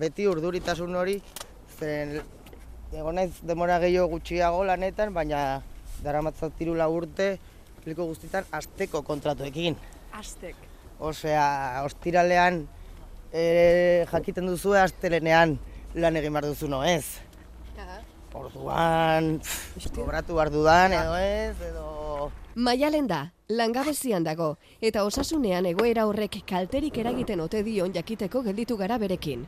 Beti urduritasun hori, zen egon naiz demora gehiago gutxiago lanetan, baina daramatzat tirula urte, liko guztietan asteko kontratuekin. Aztek. Osea, ostiralean e, jakiten duzu astelenean lan egin behar duzu no ez. Orduan, pff, kobratu behar dudan edo ez, edo... Maialen da, langabezian dago, eta osasunean egoera horrek kalterik eragiten ote dion jakiteko gelditu gara berekin.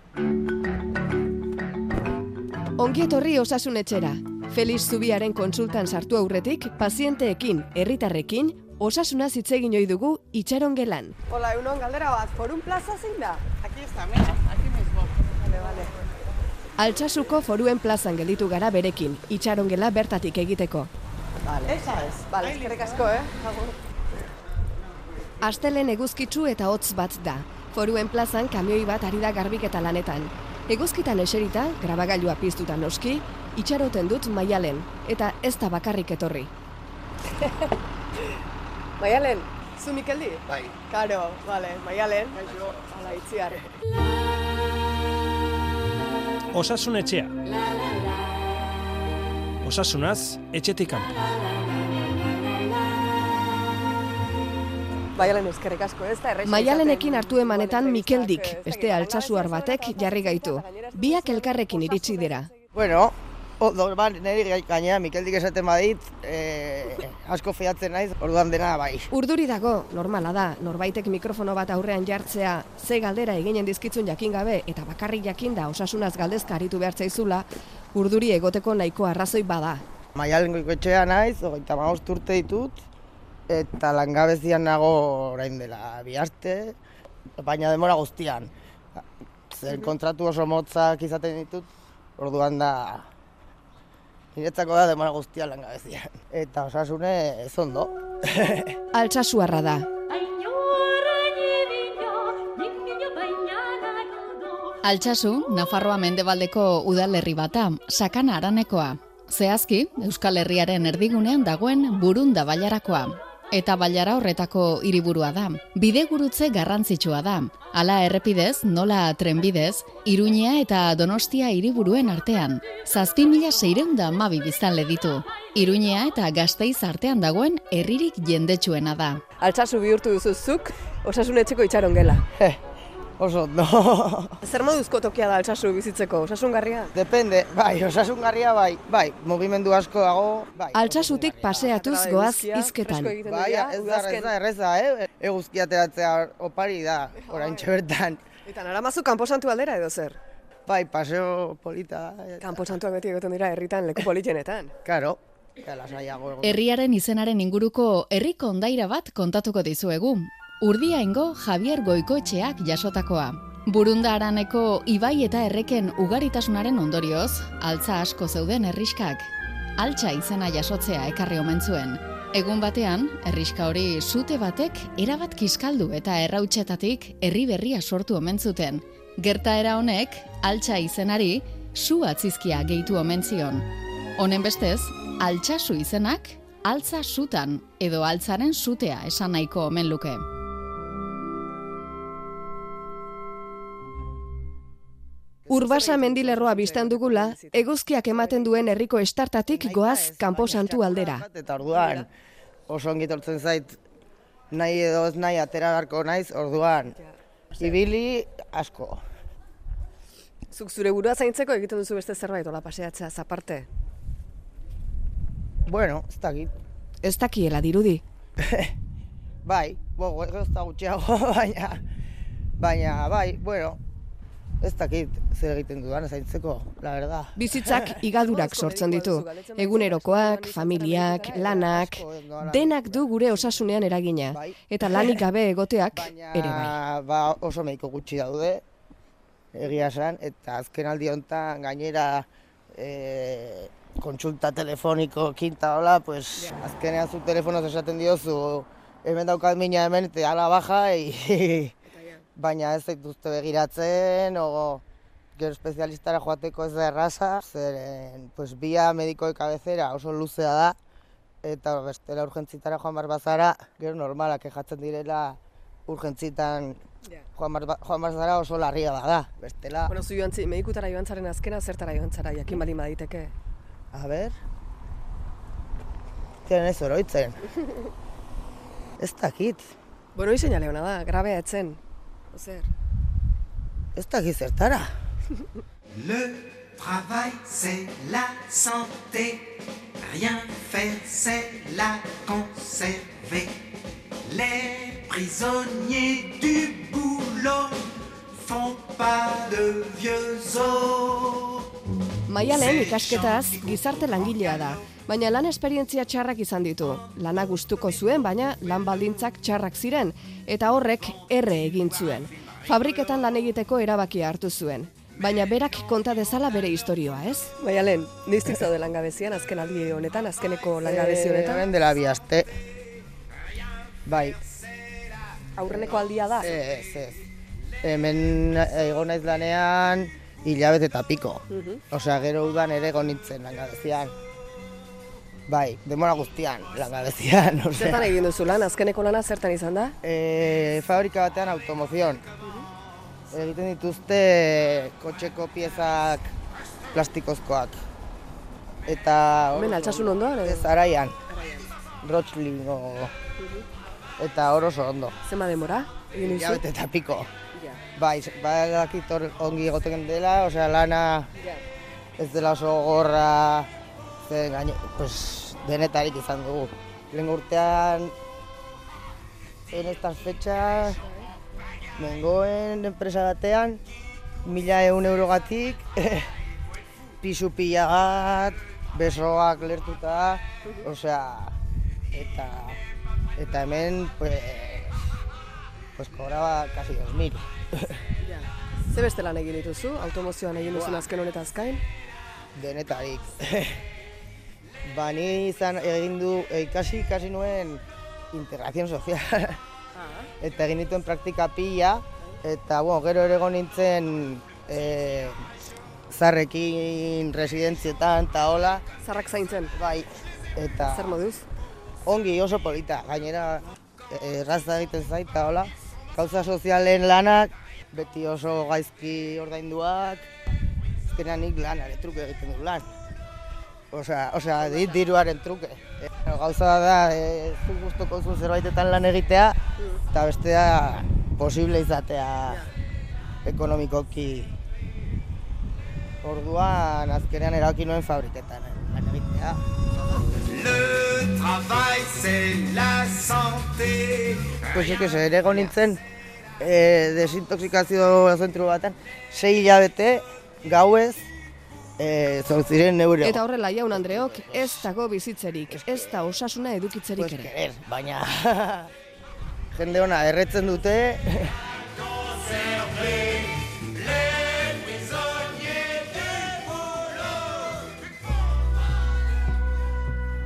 Ongi etorri osasun etxera. Feliz Zubiaren konsultan sartu aurretik, pazienteekin, herritarrekin, osasuna hitz egin ohi dugu itxaron gelan. Hola, egunon galdera bat, Forum Plaza zein da? Aquí está, mira, aquí mismo. Vale, vale. Altsasuko foruen plazan gelditu gara berekin, itxaron gela bertatik egiteko. Vale. Esa es. Vale, eskerrik asko, eh? Agur. Astelen eguzkitsu eta hotz bat da. Foruen plazan kamioi bat ari da garbiketa lanetan. Eguzkitan eserita, grabagailua piztuta noski, itxaroten dut maialen, eta ez da bakarrik etorri. Maialen, zu Mikeldi? Bai. Karo, vale, Maialen. Hala, itziar. Osasun etxea. Osasunaz, etxetik kanpo. Maialen, eskerrik asko, ez da Maialenekin hartu emanetan Mikeldik, beste altsasuar batek jarri gaitu. Biak elkarrekin iritsi dira. Bueno, ondo, ba, niri gainera Mikeldik esaten badit, eh, asko fiatzen naiz, orduan dena bai. Urduri dago, normala da, norbaitek mikrofono bat aurrean jartzea, ze galdera eginen dizkitzun jakin gabe, eta bakarrik jakinda osasunaz galdezka aritu behar zaizula, urduri egoteko nahiko arrazoi bada. Maialen goikoetxea naiz, hogeita maost urte ditut, eta langabezian nago orain dela bi aste, baina demora guztian. Zer kontratu oso motzak izaten ditut, orduan da niretzako da demora guztian langabezian. Eta osasune ez ondo. Altsasuarra da, Altsasu, Nafarroa mendebaldeko udalerri bata, sakana aranekoa. Zehazki, Euskal Herriaren erdigunean dagoen burunda bailarakoa. Eta bailara horretako hiriburua da. Bidegurutze garrantzitsua da. Hala errepidez, nola trenbidez, Iruñea eta Donostia hiriburuen artean. Zazpi mila seireunda mabi biztanle ditu. Iruñea eta Gasteiz artean dagoen herririk jendetsuena da. Altsasu bihurtu duzu zuk, osasun etxeko itxaron gela. Eh, oso ondo. Zer moduzko tokia da altsasu bizitzeko, osasungarria? Depende, bai, osasungarria bai, bai, mugimendu asko dago, bai. altsasutik paseatuz goaz hizketan. Bai, ez da, ez da, erreza, eh? Eguzki ateratzea opari da, orain bertan. Eta naramazu kanposantu aldera edo zer? Bai, paseo polita. eta- Kanposantuak beti egoten dira herritan leku politenetan. Karo. Herriaren izenaren inguruko herriko ondaira bat kontatuko dizuegu. Urdiaingo Javier Goikoetxeak jasotakoa. Burunda araneko ibai eta erreken ugaritasunaren ondorioz, altza asko zeuden herriskak. Altza izena jasotzea ekarri omen zuen. Egun batean, herriska hori sute batek erabat kiskaldu eta errautsetatik herri berria sortu omen zuten. Gertaera honek, altza izenari, su atzizkia gehitu omen zion. Honen bestez, altsasu izenak, altza sutan edo altzaren sutea esan nahiko omen luke. Urbasa mendilerroa biztan dugula, eguzkiak ematen duen herriko estartatik goaz kanposantu aldera. Eta orduan, oso ongi tortzen zait, nahi edo ez nahi atera beharko naiz, orduan, ibili asko. Zuk zure burua zaintzeko egiten duzu beste zerbait, hola paseatzea zaparte. Bueno, ez dakit. Ez dakiela dirudi. Bai, bo, ez da gutxiago, baina, baina, bai, bueno, ez dakit zer egiten dudan zaintzeko, la verdad. Bizitzak igadurak sortzen ditu. Egunerokoak, familiak, lanak, denak du gure osasunean eragina. Eta lanik gabe egoteak ere bai. ba, oso mediko gutxi daude, egia esan, eta azken aldi honetan gainera e, kontsulta telefoniko kinta hola, pues, azkenean zu telefonoz esaten diozu, hemen daukat mina hemen, eta ala baja, e, baina ez zaituzte begiratzen, o gero espezialistara joateko ez da erraza, zeren, pues, bia mediko de cabecera oso luzea da, eta bestela urgentzitara joan bar bazara, gero normalak kejatzen direla urgentzitan Ja. joan bar, joan bar zara oso larria bada, bestela. Bueno, zu joan medikutara joan zaren azkena, zertara joan zara, jakin baldin baditeke. A ber... Tienen ez oroitzen. ez dakit, Bueno, hoi seinale hona da, grabea etzen. Le travail, c'est la santé. Rien faire, c'est la conserver. Les prisonniers du boulot font pas de vieux os. Maialen ikasketaz gizarte langilea da, baina lan esperientzia txarrak izan ditu. Lana gustuko zuen, baina lan baldintzak txarrak ziren, eta horrek erre egin zuen. Fabriketan lan egiteko erabakia hartu zuen. Baina berak konta dezala bere historioa, ez? Baina lehen, niztik zaude langabezian, azken aldi honetan, azkeneko langabezi Eh, honetan. hemen dela bi aste. Bai, Aurreneko aldia da. ez, ez. Hemen egon naiz lanean hilabete eta piko. Osea, gero udan ere egon nintzen langabezian. Bai, demora guztian langabezian, Zertan osea. egin duzu lan, azkeneko lana zertan izan da? E, fabrika batean automozion. Egiten dituzte kotxeko piezak plastikozkoak. Eta... Hemen altsasun ondoan? Ez, araian. Rotschling o... Eta hor oso ondo. Zema demora? Hilabete eta piko. Ja. Bai, badakit ongi egoten dela, osea lana Ja. ez dela oso gorra, zen gaine, pues, denetarik izan dugu. Lehen urtean, en estas fechas, nengoen enpresa batean, mila eun eurogatik, pisu pila bat, besoak lertuta, osea, eta, eta hemen, pues, pues cobraba casi 2000. Ja. Ze beste lan egin dituzu? Automozioan egin duzun azken honetaz gain? denetarik. ba, ni izan egin du, eh, ikasi, ikasi nuen integrazion sozial. eta egin dituen praktika pila, eta, bueno, gero ere egon nintzen e, zarrekin residentzietan eta hola, Zarrak zaintzen. bai, eta Zer moduz? ongi oso polita, gainera eh, erraza egiten zait eta hola. Kauza sozialen lanak, beti oso gaizki ordainduak, azkenean nik lanare truke egiten du lan. Osea, osea, di, diruaren truke. E, gauza da, e, zu guztoko zu zerbaitetan lan egitea, eta bestea posible izatea ekonomikoki. Orduan, azkenean erabaki nuen fabriketan eh, lan egitea. Le travail, c'est la santé. Pues que se ere nintzen e, desintoxikazio zentru batean, sei hilabete gauez e, zortziren euro. Eta horrela jaun Andreok ez dago bizitzerik, ez da osasuna edukitzerik pues, ere. querer, baina jende ona erretzen dute,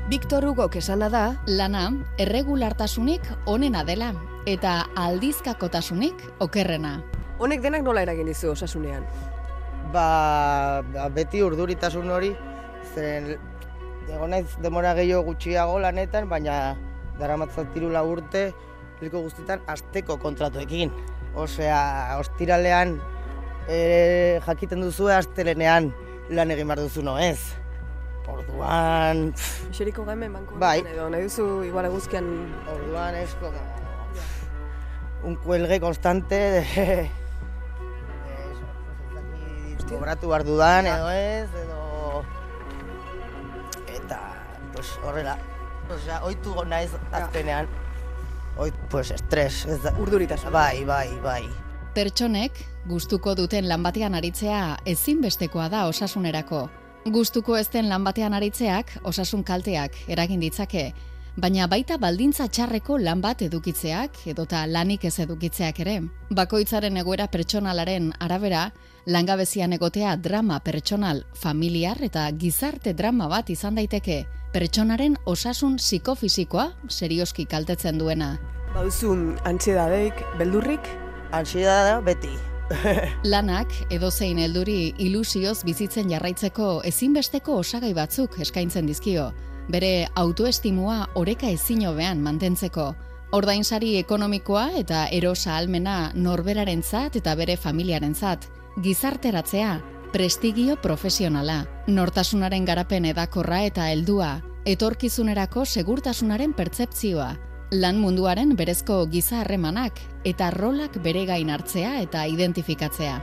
Victor Hugo esana da, Lana, erregulartasunik onena dela, eta aldizkakotasunik okerrena. Honek denak nola eragin dizu osasunean? Ba, ba, beti urduritasun hori, zen egon naiz demora gehiago gutxiago lanetan, baina daramatzat tirula urte, liko guztietan asteko kontratuekin. Osea, ostiralean e, jakiten duzu astelenean lan egin behar duzu no ez. Orduan, Xeriko gaimen banko Bai. edo, nahi duzu igual eguzkian orduan es como un cuelgue constante de, kobratu behar dudan edo ez, edo eta pues horrela. Osea, oitu naiz azkenean. Oit, pues estres, ez da. urduritasun. Bai, bai, bai. Pertsonek gustuko duten lan batean aritzea ezinbestekoa da osasunerako. Gustuko ez den lan batean aritzeak osasun kalteak eragin ditzake, baina baita baldintza txarreko lan bat edukitzeak edota lanik ez edukitzeak ere. Bakoitzaren egoera pertsonalaren arabera, langabezian egotea drama pertsonal, familiar eta gizarte drama bat izan daiteke, pertsonaren osasun psikofisikoa serioski kaltetzen duena. Baduzun antxiedadeik, beldurrik, Ansiedadea beti. Lanak edozein helduri ilusioz bizitzen jarraitzeko ezinbesteko osagai batzuk eskaintzen dizkio, bere autoestimua oreka ezin hobean mantentzeko, Ordainsari ekonomikoa eta erosa almena norberarentzat eta bere familiarentzat, gizarteratzea, prestigio profesionala, nortasunaren garapen edakorra eta heldua, etorkizunerako segurtasunaren pertzepzioa, lan munduaren berezko giza harremanak eta rolak bere gain hartzea eta identifikatzea.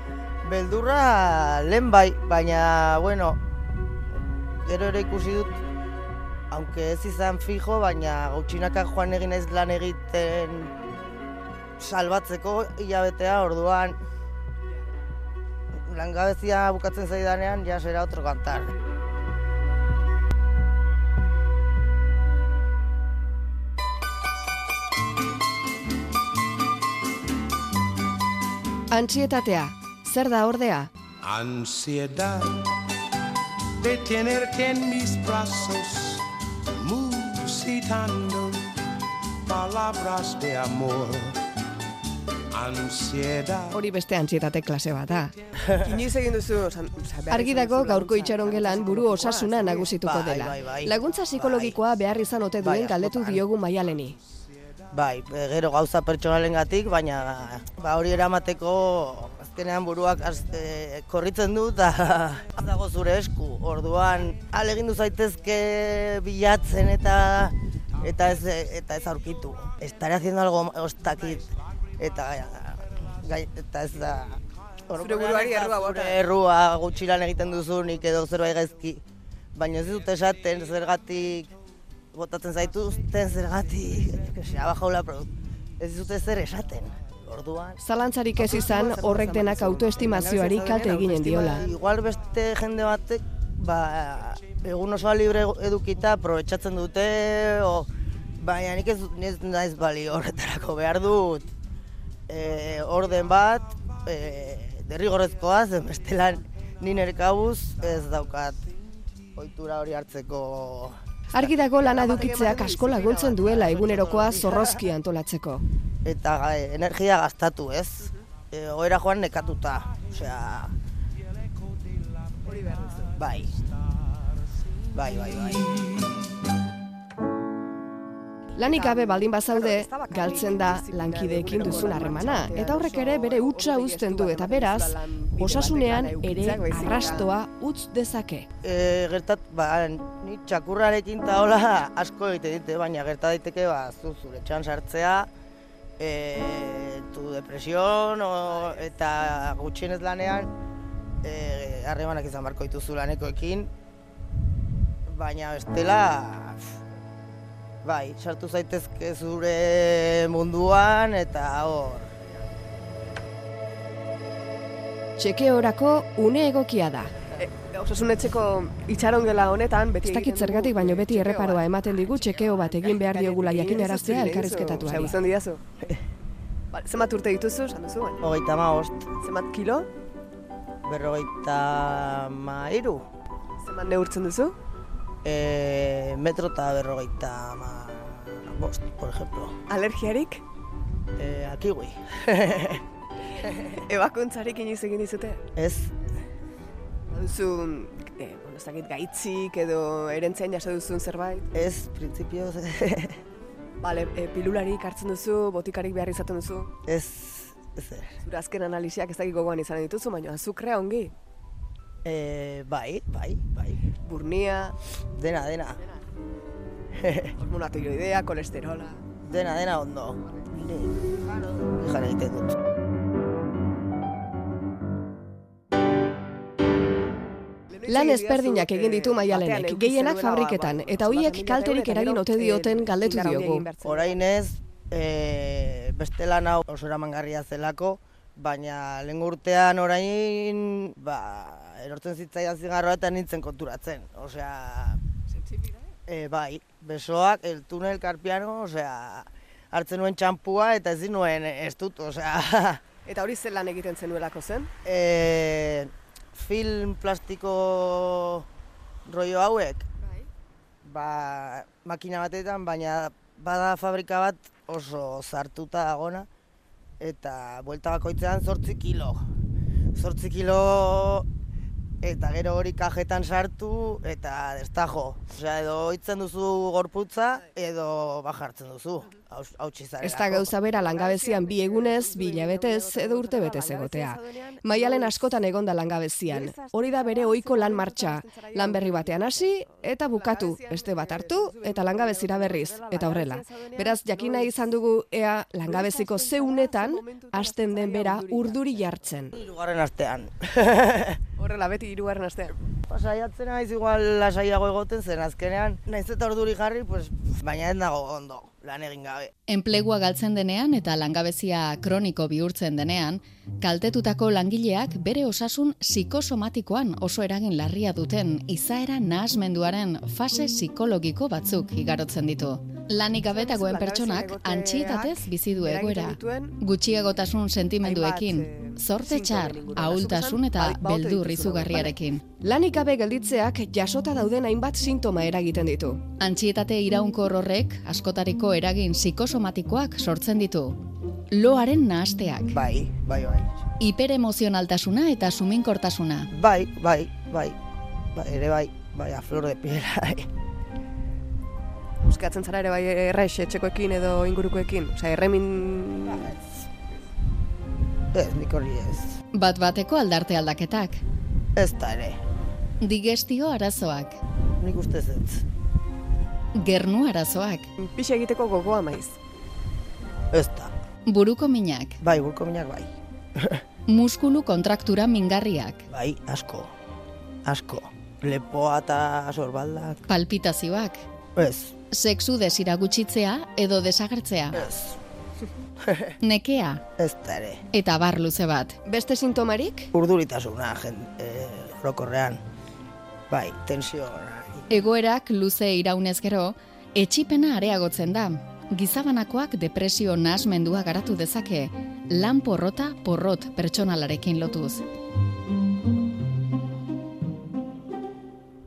Beldurra lehen bai, baina, bueno, gero ere ikusi dut, aunque ez izan fijo, baina gautxinaka joan egin ez lan egiten salbatzeko hilabetea, orduan langabezia bukatzen zaidanean, ja será otro kantar. Antsietatea, zer da ordea? Ansiedad de tenerte en mis brazos, musitando palabras de amor. Ansiedad. Hori beste antsietate klase bat da. Inoiz egin duzu, osan, oza, behar Argi izan dago duzu gaurko itxarongelan buru osasuna zer nagusituko Bai, dela. bai, bai. Laguntza psikologikoa behar izan ote Bai, duen galdetu diogu maialeni. Bai, gero gauza pertsonalengatik, baina ba, hori eramateko azkenean buruak az, e, korritzen du eta dago zure esku. Orduan alegindu zaitezke bilatzen eta eta ez eta ez aurkitu. Estaré haciendo algo ostakit eta gai, eta ez da Zure buruari errua bota. Errua gutxi lan egiten duzunik edo zerbait gaizki. Baina ez dut esaten zergatik botatzen zaituzten zergatik, ha bajado la produ- Ez dute zer esaten. Orduan, Zalantzarik ez izan horrek denak autoestimazioari kalte eginen diola. igual beste jende batek ba, egun osoa libre edukita aprobetxatzen dute, o, baina nik ez, dut- ni ez naiz bali horretarako behar dut e, orden bat, e, derrigorrezkoa, zen bestelan ni nire kabuz ez daukat ohitura hori hartzeko Argi dago lana edukitzeak asko laguntzen duela egunerokoa zorrozki antolatzeko. eta ga- energia gastatu, ez? E, oera joan nekatuta, osea... Bai. Bai, bai, bai. Lanik gabe baldin bazaude, galtzen da lankideekin duzun harremana, eta horrek ere bere hutsa uzten du, eta beraz, osasunean ere arrastoa utz dezake. E, gertat, ba, ni txakurrarekin eta hola asko egite dite, baina gerta daiteke ba, zu zure txan sartzea, e, tu depresion o, eta gutxienez lanean e, harremanak izan barko dituzu lanekoekin, baina bestela, bai, sartu zaitezke zure munduan eta hor, Txekeorako une egokia da. E, osasun etxeko itxarongela honetan, beti Ez dakit zergatik, baino beti erreparoa ematen digu txekeo bat egin behar diogula jakinaraztea Osea, elkarrizketatuari. uzten didazu. Vale, zenbat urte dituzu, esan duzu, baina. hogeita maost, Zenbat kilo, berrogeita mairu, zenbat neurtzen duzu? E, metro eta berrogeita ma, bost, por ejemplo. Alergiarik? E, akiwi. Ebakuntzarik inoiz egin dizute? Ez, Baduzu, e, bueno, ez dakit gaitzik edo erentzean jaso duzun zerbait? ez, printzipioz, Bale, e, pilularik hartzen duzu, botikarik behar izaten duzu? ez, ez. Zure azken analisiak ez dakit gogoan izan dituzu, baina azukrea ongi. E, bai, bai, bai, Burnia, dena, dena, hormona tiroidea, kolesterola. dena, dena ondo. Ni, jara egiten dut. Lan ezberdinak egin ditu maialenek, gehienak fabriketan, eta hoiek kalterik eragin ote dioten galdetu diogu. Orain ez, e, beste lan hau oso eramangarria zelako, baina lehen urtean orain, ba, erortzen zitzaidan zigarroa eta nintzen konturatzen. Osea, e, bai, besoak, el tunel karpiano, osea, hartzen nuen txampua eta ezin nuen ez dut, osea, Eta hori zer lan egiten zenuelako zen? e, film plastiko rollo hauek, ba, makina batetan, baina bada fabrika bat oso zartuta dagona, eta buelta bakoitzean zortzi kilo. Zortzi kilo eta gero hori kajetan sartu, eta destajo. Osea, edo hitzen duzu gorputza, edo bajartzen duzu. Ez da gauza bera langabezian bi egunez, bi hilabetez edo urte betez egotea. Maialen askotan egonda langabezian. Hori da bere ohiko lan martxa. Lan berri batean hasi eta bukatu. Beste bat hartu eta langabezira berriz. Eta horrela. Beraz, jakin nahi izan dugu ea langabeziko zeunetan hasten den bera urduri jartzen. Hirugarren astean. Horrela, beti hirugarren astean. Pasaiatzen naiz igual lasaiago egoten zen azkenean, naiz eta orduri jarri, pues, baina ez dago ondo, lan egin gabe. Enplegua galtzen denean eta langabezia kroniko bihurtzen denean, kaltetutako langileak bere osasun psikosomatikoan oso eragin larria duten izaera nahasmenduaren fase psikologiko batzuk igarotzen ditu. Lanik gabe dagoen pertsonak antxietatez bizi du egoera. Gutxiagotasun sentimenduekin, zorte txar, ahultasun eta beldur izugarriarekin. Lanik gabe gelditzeak jasota dauden hainbat sintoma eragiten ditu. Antxietate iraunkor horrek askotariko eragin psikosomatikoak sortzen ditu. Loaren nahasteak, Bai, bai, bai. hiperemozionaltasuna eta suminkortasuna, Bai, bai, bai, bai, ere bai, bai, a flor de piel, bai. Euskatzen zara ere bai errex etxekoekin edo ingurukoekin. Osea, erremin... Ez, nik hori ez. bat bateko aldarte aldaketak, Ez da ere, digestio arazoak, nik ustez ez. gernu arazoak, Pixe egiteko gogoa maiz. Ez da. buruko minak, Bai, burko minak bai. muskulu kontraktura mingarriak, Bai, asko, asko. Lepoa eta sorbaldak. palpitazioak, Ez, sexu desira gutxitzea edo desagertzea, ez, nekea ez ere. eta bar luze bat. Beste sintomarik? Urduritasuna, jen, e, orokorrean. Bai, tensio. Egoerak luze iraunez gero, etxipena areagotzen da. Gizabanakoak depresio nahasmendua garatu dezake, lan porrota porrot pertsonalarekin lotuz.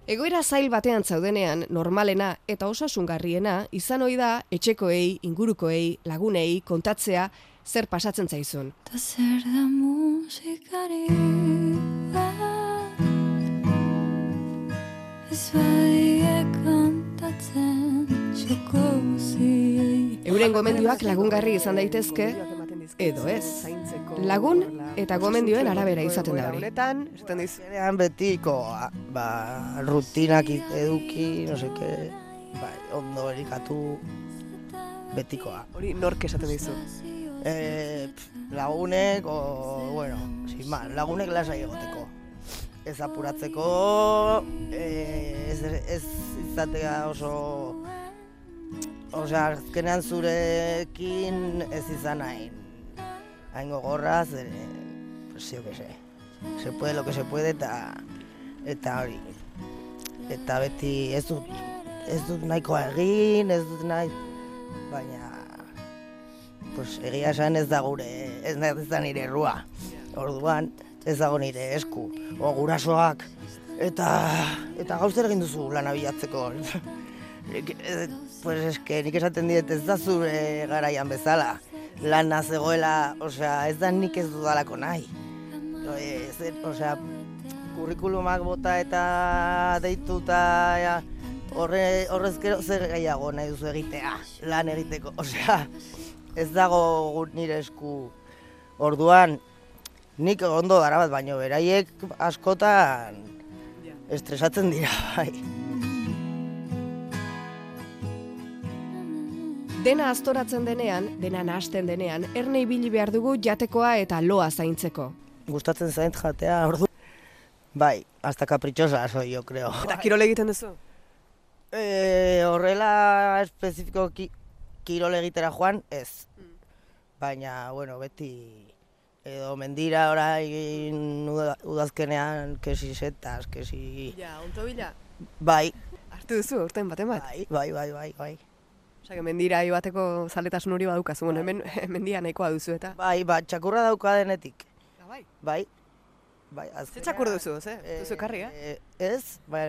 Egoera zail batean zaudenean, normalena eta osasungarriena izan ohi da etxekoei, ingurukoei, lagunei kontatzea zer pasatzen zaizun. Ta zer da musikari bat Euren gomendioak lagungarri izan daitezke, edo ez. Lagun eta gomendioen arabera izaten da hori. Honetan, esaten diz, Azkenean betiko, ba, rutinak eduki, no seke, bai, ondo erikatu betikoa. hori nork esaten dizu. E, pf, lagunek, o, bueno, sin más, lagunek lasai egoteko. Ez apuratzeko, e, ez, ez izatea oso... Osea, azkenean zurekin ez izan hain, hain gogorra, zer, pues, que sé, se puede lo que se puede eta, eta hori. Eta beti ez dut, ez dut nahikoa egin, ez dut nahi, baina pues egia esan ez da gure, ez da nire errua. Orduan, ez dago nire esku, o gurasoak, eta, eta gauzer egin duzu lana bilatzeko. Eh, pues eske nik esaten diet ez da zure garaian bezala. Lana zegoela, osea, ez da nik ez dudalako nahi. E, zer, osea, kurrikulumak bota eta deitu eta ja, horre, horrez gero zer gehiago nahi duzu egitea, lan egiteko. Osea, ez dago nire esku orduan, nik ondo dara bat, baino beraiek askotan estresatzen dira, bai. Dena astoratzen denean, dena nahasten denean, erne ibili behar dugu jatekoa eta loa zaintzeko. Gustatzen zait jatea, ordu. Bai, hasta caprichosa soy, yo creo. Eta kirol egiten duzu? E, horrela espezifiko ki, kirol egitera joan, ez. Baina, bueno, beti edo mendira orain uda- udazkenean, kesi setas, kesi... Ja, onto bila. Bai, Hartu duzu, urten baten bat. bai, bai, bai, bai, bai. Osea, mendira bateko zaletasun hori badukazu. Bueno, hemen mendia nahikoa duzu eta. Bai, ba, txakurra dauka denetik. Bai. Bai, bai, Ze azkenean... txakur duzu, ze? Duzu ekarri, eh? eh, Ez, bai,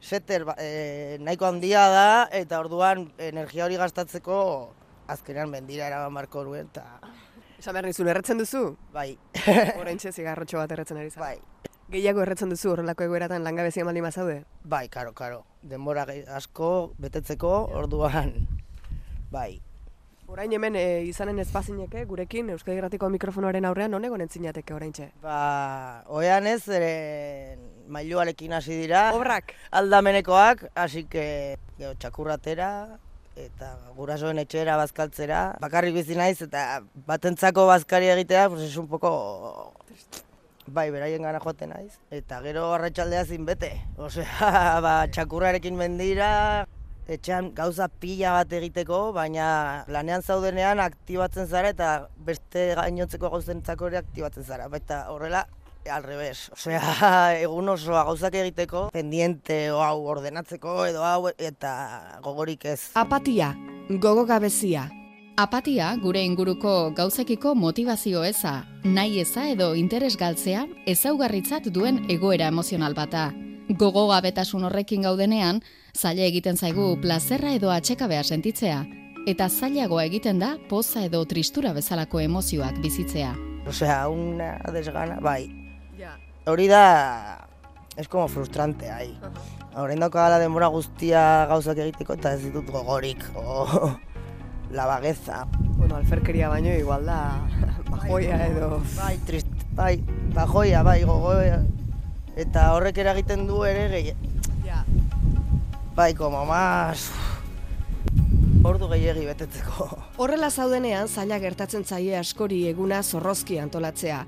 seter ba, eh, nahiko handia da, eta orduan energia hori gastatzeko azkenean mendira eraman barko nuen, eta Esan behar nizun, erretzen duzu? bai, Horentxe zigarrotxo bat erretzen ari zara. bai. Gehiago erretzen duzu horrelako egoeratan langabezia maldin bazaude? Bai, karo, karo. Denbora asko betetzeko orduan, bai. Orain hemen e, izanen ezpazineke gurekin Euskadi Gratiko mikrofonoaren aurrean non egon entzinateke oraintxe. Ba, oean ez, ere mailuarekin hasi dira. Obrak. Aldamenekoak, hasi que txakurratera, eta gurasoen etxera bazkaltzera. Bakarrik bizi naiz, eta batentzako bazkari egitea, pues es un poco... Bai, beraien gana joaten naiz. Eta gero arratsaldea zin bete. Osea, ba, txakurrarekin mendira, etxean gauza pila bat egiteko, baina lanean zaudenean aktibatzen zara eta beste gainotzeko gauzentzako ere aktibatzen zara. Baita horrela, al revés. Osea, egun osoa gauzak egiteko, pendiente o hau ordenatzeko edo hau eta gogorik ez. Apatia, gogo gabezia, Apatia gure inguruko gauzekiko motivazio eza, nahi eza edo interes galtzea ezaugarritzat duen egoera emozional bata. Gogo gabetasun horrekin gaudenean, zaila egiten zaigu plazerra edo atxekabea sentitzea, eta zailagoa egiten da poza edo tristura bezalako emozioak bizitzea. Osea, una desgana, bai. Hori da, es como frustrante, ahi. Horrein daukagala denbora guztia gauzak egiteko eta ez ditut gogorik, o la bagueza. Bueno, alferkeria baino igual da bajoia edo... Bai, trist, bai, bajoia, bai, gogoa. Eta horrek eragiten du ere gehi... Ja. Bai, como más... Ordu gehiegi betetzeko. Horrela zaudenean zaila gertatzen zaie askori eguna zorrozki antolatzea.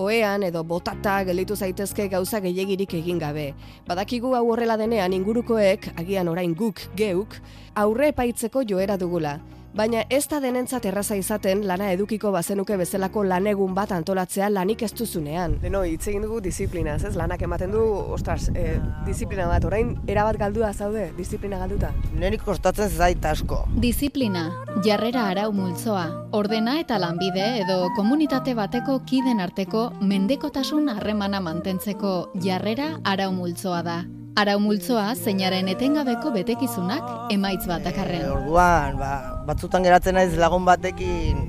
Oean edo botata gelditu zaitezke gauza gehiegirik egin gabe. Badakigu hau horrela denean ingurukoek, agian orain guk geuk, aurre epaitzeko joera dugula. Baina ez da denentzat erraza izaten lana edukiko bazenuke bezalako lanegun bat antolatzea lanik ez duzunean. Leno, hitz egin dugu disiplinaz, ez? Lanak ematen du, ostras, e, disiplina bat, orain erabat galdua zaude, disiplina galduta. Neri kostatzen zait asko. Disiplina, jarrera arau multzoa, ordena eta lanbide edo komunitate bateko kiden arteko mendekotasun harremana mantentzeko jarrera arau multzoa da. Arau multzoa zeinaren etengabeko betekizunak emaitz bat E, dakarren. orduan, ba, batzutan geratzen naiz lagun batekin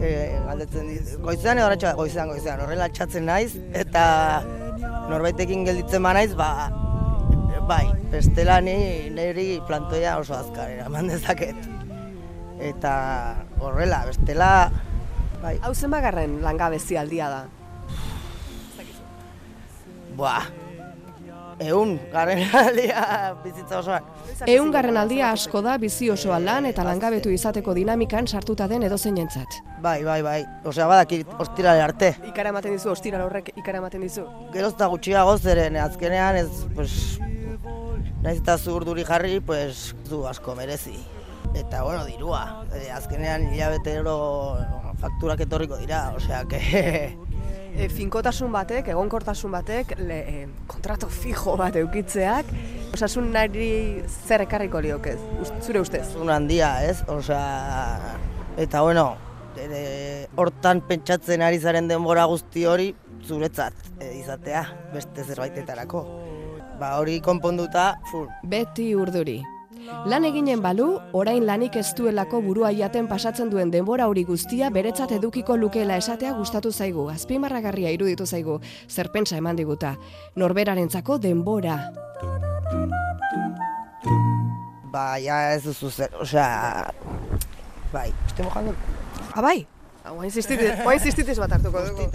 e, galdetzen dit, goizean edo arratsa goizean, goizean, horrela txatzen naiz, eta norbaitekin gelditzen ba naiz, ba, bai, bestela ni niri plantoia oso azkar eraman dezaket. Eta horrela, bestela, bai, Hau zenbagarren langabezi aldia da. buah, eun, garren aldia bizitza osoan. Ehun garren aldia asko da bizi osoa lan eta langabetu izateko dinamikan sartuta den edozeinentzat. Bai, bai, bai, osea badakit ostirale arte. Ikara ematen dizu, ostiral horrek ikara ematen dizu. Geroz eta gutxiago zeren azkenean ez, pues, naiz eta zu urduri jarri, pues, du asko merezi. Eta, bueno, dirua. E, azkenean hilabetero fakturak etorriko dira, osea, que... E, finkotasun batek, egonkortasun batek, le, e, kontrato fijo bat eukitzeak, osasunari zer ekarriko lioke, Ust- zure ustez? un handia, ez? Osea, eta, bueno, ere, hortan pentsatzen ari zaren denbora guzti hori zuretzat e, izatea, beste zerbaitetarako. Ba, hori konponduta, full. Beti urduri. Lan eginen balu, orain lanik ez duelako burua jaten pasatzen duen denbora hori guztia beretzat edukiko lukeela esatea gustatu zaigu, azpimarragarria iruditu zaigu, zer pentsa eman diguta. Norberarentzako denbora. Ba, ja ez duzu zer, osea, bai, este mojando Abai! Hau insistitis, hau insistitis bat hartuko dugu.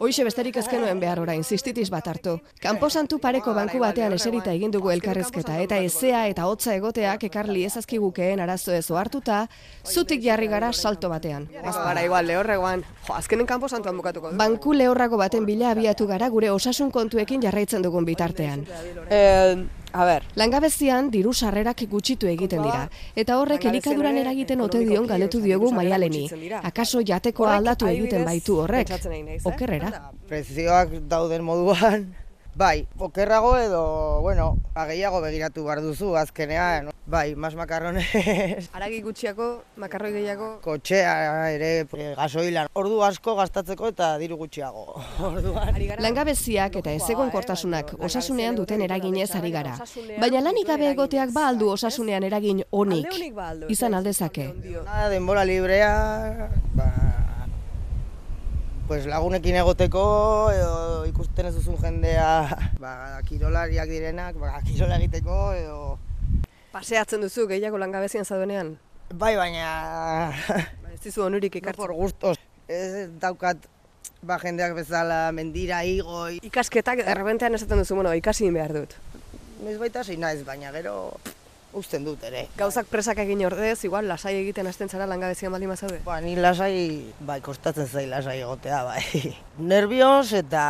Hoixe besterik ezkenuen behar orain, zistitis bat hartu. Kanposantu pareko banku batean eserita egin dugu elkarrezketa, eta ezea eta hotza egoteak ekarli ezazkigukeen arazo ez ohartuta, zutik jarri gara salto batean. Ez gara igual, lehorregoan. Jo, azkenen kanpo santuan bukatuko. Banku lehorrago baten bila abiatu gara gure osasun kontuekin jarraitzen dugun bitartean. Eh, a ber, Langabezian diru sarrerak gutxitu egiten dira, eta horrek elikaduran eragiten ote dion galdetu diogu maialeni. Akaso jatekoa aldatu egiten baitu horrek? eh? Okerrera. Prezioak dauden moduan, bai, okerrago edo, bueno, ba, gehiago begiratu behar duzu azkenean. Bai, mas makarrones, Aragi gutxiako, makarroi gehiago, kotxea ere, e, gasoilan, ordu asko gastatzeko eta diru gutxiago. Orduan. Langabeziak eta ezegonkortasunak osasunean duten eraginez ari gara. Baina lanik gabe egoteak ba aldu osasunean eragin onik. Ba izan ez? aldezake. Nada, denbora librea, ba, pues lagunekin egoteko, edo ikusten ez duzun jendea, ba, kirolariak direnak, ba, kirola egiteko, edo... Paseatzen duzu gehiago langabezian zaudenean? Bai, baina... Ba, Ez dizu onurik no ikartzen. por gustos. Ez daukat, ba, jendeak bezala mendira igo, Ikasketak errebentean esaten duzu, bueno, ikasi behar dut. Noiz baita zein naiz, baina gero usten dut ere. Gauzak presak egin ordez, igual lasai egiten hasten zara langabezian baldin bazaude. Ba, ni lasai, bai, kostatzen zai lasai egotea, bai. Nervios eta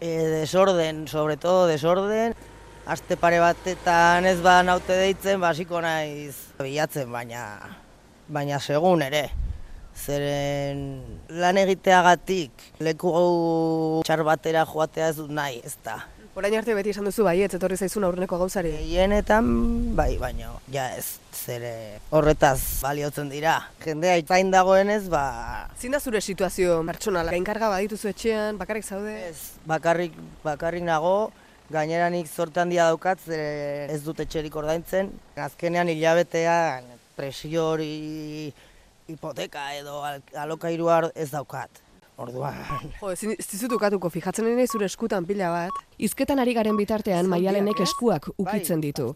e, desorden, sobre todo desorden. Aste pare batetan ez ba naute deitzen, basiko naiz bilatzen, baina, baina segun ere. Zeren lan egiteagatik leku txar batera joatea ez dut nahi, ez da. Orain arte beti esan duzu bai, ez etorri zaizun aurreneko gauzari. Gehienetan, bai, baina, ja ez, zere horretaz baliotzen dira. Jendea itzain dagoenez, ba, Zin da zure situazio pertsonala? Gainkarga badituzu etxean, bakarrik zaude? ez, bakarrik, bakarrik nago, gainera nik zorte handia daukat, zere ez dut etxerik ordaintzen. Azkenean hilabetean presio hori hipoteka edo al- alokairua ez daukat. Orduan, Jo, ez ez dizut ukatuko, fijatzen nahi zure eskutan pila bat. Hizketan ari garen bitartean maialenek eskuak ukitzen ditu.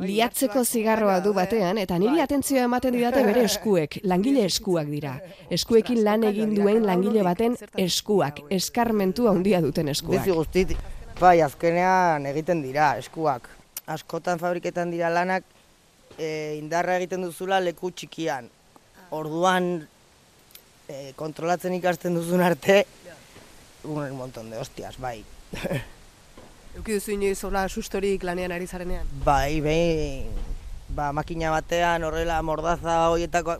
Liatzeko zigarroa du batean eta niri atentzioa ematen didate bere eskuek, langile eskuak dira. Eskuekin lan egin duen langile baten eskuak, eskarmentu handia duten bizi eskuak. guztit, bai, azkenean egiten dira eskuak. Askotan fabriketan dira lanak, e, indarra egiten duzula leku txikian. Orduan, e, kontrolatzen ikasten duzun arte, un montón de hostias, bai. Euki duzu inoiz hola sustorik lanean ari zarenean. bai, behin, ba, makina batean horrela mordaza horietako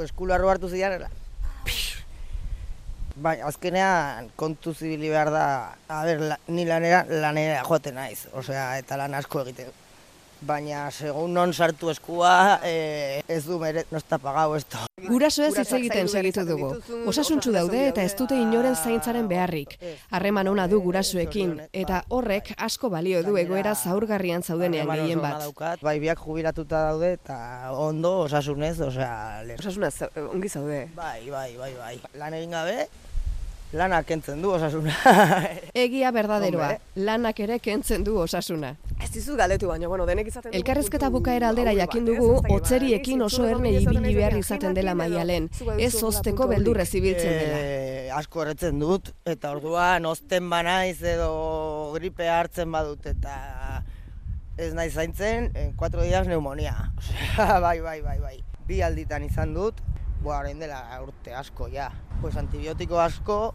eskularro hartu zidan, Bai, azkenean kontu zibili behar da, a ber, la, ni lanera, lanera joaten naiz, osea, eta lan asko egiten. Baina, segun non sartu eskua, eh, ez du mere, no está pagado esto. Gurasoez hitz Gurasoak egiten segitu dugu. Osasuntsu daude eta ez dute inoren zaintzaren beharrik. Harreman ona du gurasoekin eta horrek asko balio du egoera zaurgarrian zaudenean gehien bat. Bai, biak jubilatuta daude eta ondo osasunez, osea, za- ongi zaude. Bai, bai, bai, bai. Lan egin gabe, lana kentzen du osasuna. Egia berdaderoa, Hombre. lanak ere kentzen du osasuna. Ez dizu galdetu baina, bueno, denek izaten dugu Elkarrezketa bukaera aldera jakin dugu, otzeriekin oso erne ibili behar naiz, izaten dela maialen. Ez ozteko beldurrez ibiltzen dela. Eh, asko erretzen dut, eta orduan ozten banaiz edo gripe hartzen badut, eta ez nahi zaintzen, en 4 días neumonia. Osea, bai, bai, bai, bai. Bi alditan izan dut, boa, orain dela urte asko, ja. Pues antibiotiko asko,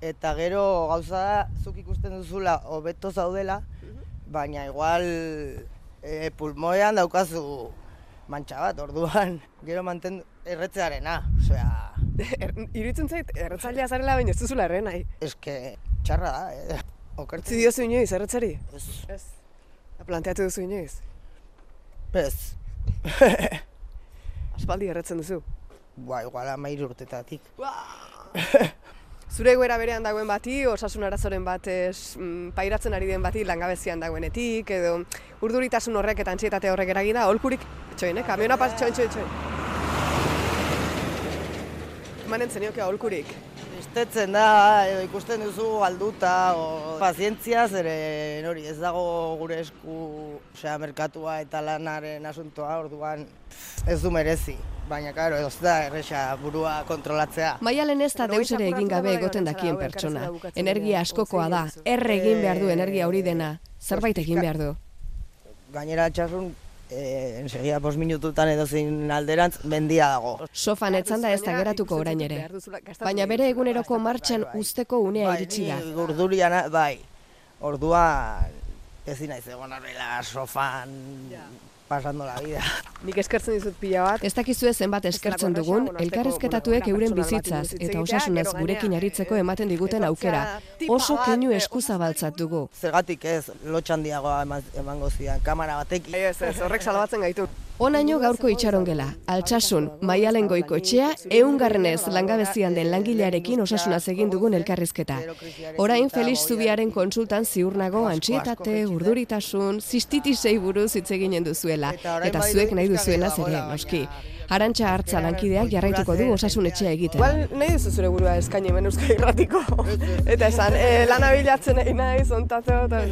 eta gero gauza da, zuk ikusten duzula, hobeto zaudela, baina igual e, pulmoean daukazu mantxa bat, orduan, gero manten erretzearena, osea, Er, iruditzen zait, erretzailea zarela baina ez duzula erren nahi. eske txarra da, eh? Utzi Okertzen diozu inoiz, erretzari? Ez, Ez. Planteatu duzu inoiz? ez. Aspaldi erretzen duzu. Ba, igual amairu urtetatik. Zure egoera berean dagoen bati, osasun arazoren batez mm, pairatzen ari den bati langabezian dagoenetik, edo urduritasun horrek eta antsietate horrek eragina, holkurik, txoin, eh? Kamiona pas, txoin, txoin, txoin. Emanen zenioke aholkurik. Estetzen da, edo ikusten duzu galduta, o pazientzia, zeren hori ez dago gure esku, osea, merkatua eta lanaren asuntoa, orduan ez du merezi. Baina, karo, ez da erresa burua kontrolatzea. Maialen ez da deus ere egin gabe egoten dakien pertsona. Energia askokoa da, erre egin behar du Eh, energia hori dena. Zerbait egin behar du. Gainera txasun, eh, ensegia pos minututan edo zein alderantz, mendia dago. Sofan etzan da ez da geratuko orain ere. Baina bere eguneroko martxan usteko unea iritsi da. Bai, bai. Orduan, ezin naiz egon horrela sofan pasando la vida. Nik eskertzen dizut pila bat. Ez dakizue zenbat eskertzen dugun, elkarrezketatuek euren bizitzaz eta gero gurekin aritzeko eh, ematen diguten aukera. Oso keinu eh, eskuzabaltzat dugu. Zergatik ez, lotxandiagoa eman- emango zidan, kamera batekin. Ez, ez, horrek salbatzen gaitu. Onaino gaurko itxarongela, altsasun, maialen goiko etxea, eungarrenez langabezian den langilearekin osasunaz egin dugun elkarrizketa. Orain Felix Zubiaren konsultan ziur nago antxietate, urduritasun, zistitisei buruz hitz eginen duzuela, Eta zuek nahi gehiago ere, noski. Arantxa hartza lankideak jarraituko du osasun etxea egiten. Igual nahi duzu zure burua eskaini hemen Euskal Irratiko. Eta esan, e, lana bilatzen nahi naiz, ontatzeo, eta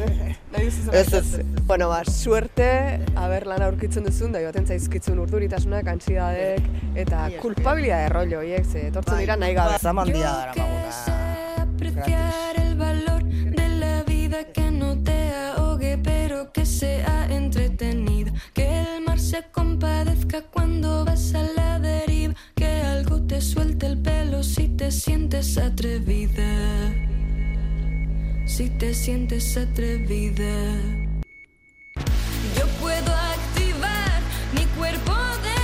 nahi duzu zure Ez, ez. Bueno, ba, suerte, haber lana aurkitzen duzun, da joaten zaizkitzun urduritasunak, antsidadek, eta kulpabilia errollo, hiek, ze, etortzen dira nahi gabe. Zaman dia dara maguna. apreciar el valor de la vida que no te ahogue, pero que sea entretenida. Si te sientes atrevida. Yo puedo activar mi cuerpo de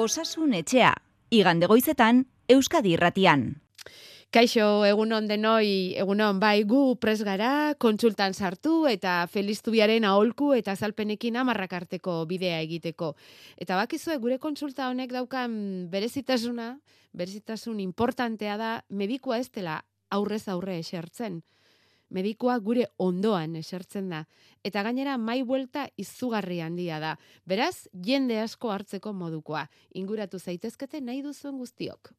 Osasun etxea, igande goizetan, Euskadi irratian. Kaixo, egunon denoi, egunon, bai, gu pres gara, kontsultan sartu eta feliztubiaren aholku eta azalpenekin amarrak arteko bidea egiteko. Eta bakizue, gure kontsulta honek daukan berezitasuna, berezitasun importantea da, medikua ez dela aurrez aurre esertzen. Medikua gure ondoan esertzen da. Eta gainera mai buelta izugarri handia da. Beraz, jende asko hartzeko modukoa. Inguratu zaitezkete nahi duzuen guztiok.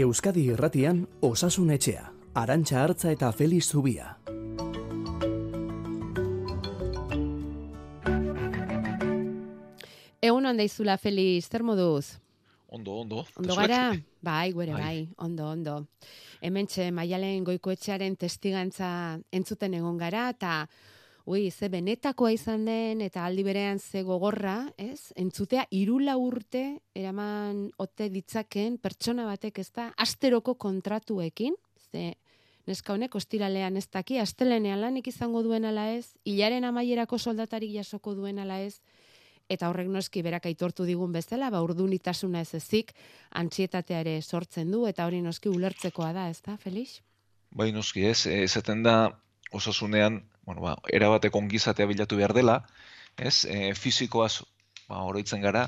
Euskadi irratian osasun etxea. Arantxa hartza eta Feliz Zubia. Egun hon daizula, Feliz, zer moduz? Ondo, ondo. Ondo gara? Bai, guere, Bai. bai, ondo, ondo. Hementxe maialen goikoetxearen testigantza entzuten egon gara, eta ui, ze benetakoa izan den, eta aldi berean ze gogorra, ez? Entzutea irula urte eraman ote ditzaken pertsona batek ez da, asteroko kontratuekin, ze neska honek ostiralean ez daki, astelenean lanik izango duen ala ez, hilaren amaierako soldatarik jasoko duen ala ez, eta horrek noski berak aitortu digun bezala, ba urdunitasuna ez ezik, antxietatea ere sortzen du, eta hori noski ulertzekoa da, ez da, Felix? Bai, noski ez, esaten da osasunean, bueno, ba, erabateko ongizatea bilatu behar dela, ez, e, fizikoaz, ba, oroitzen gara,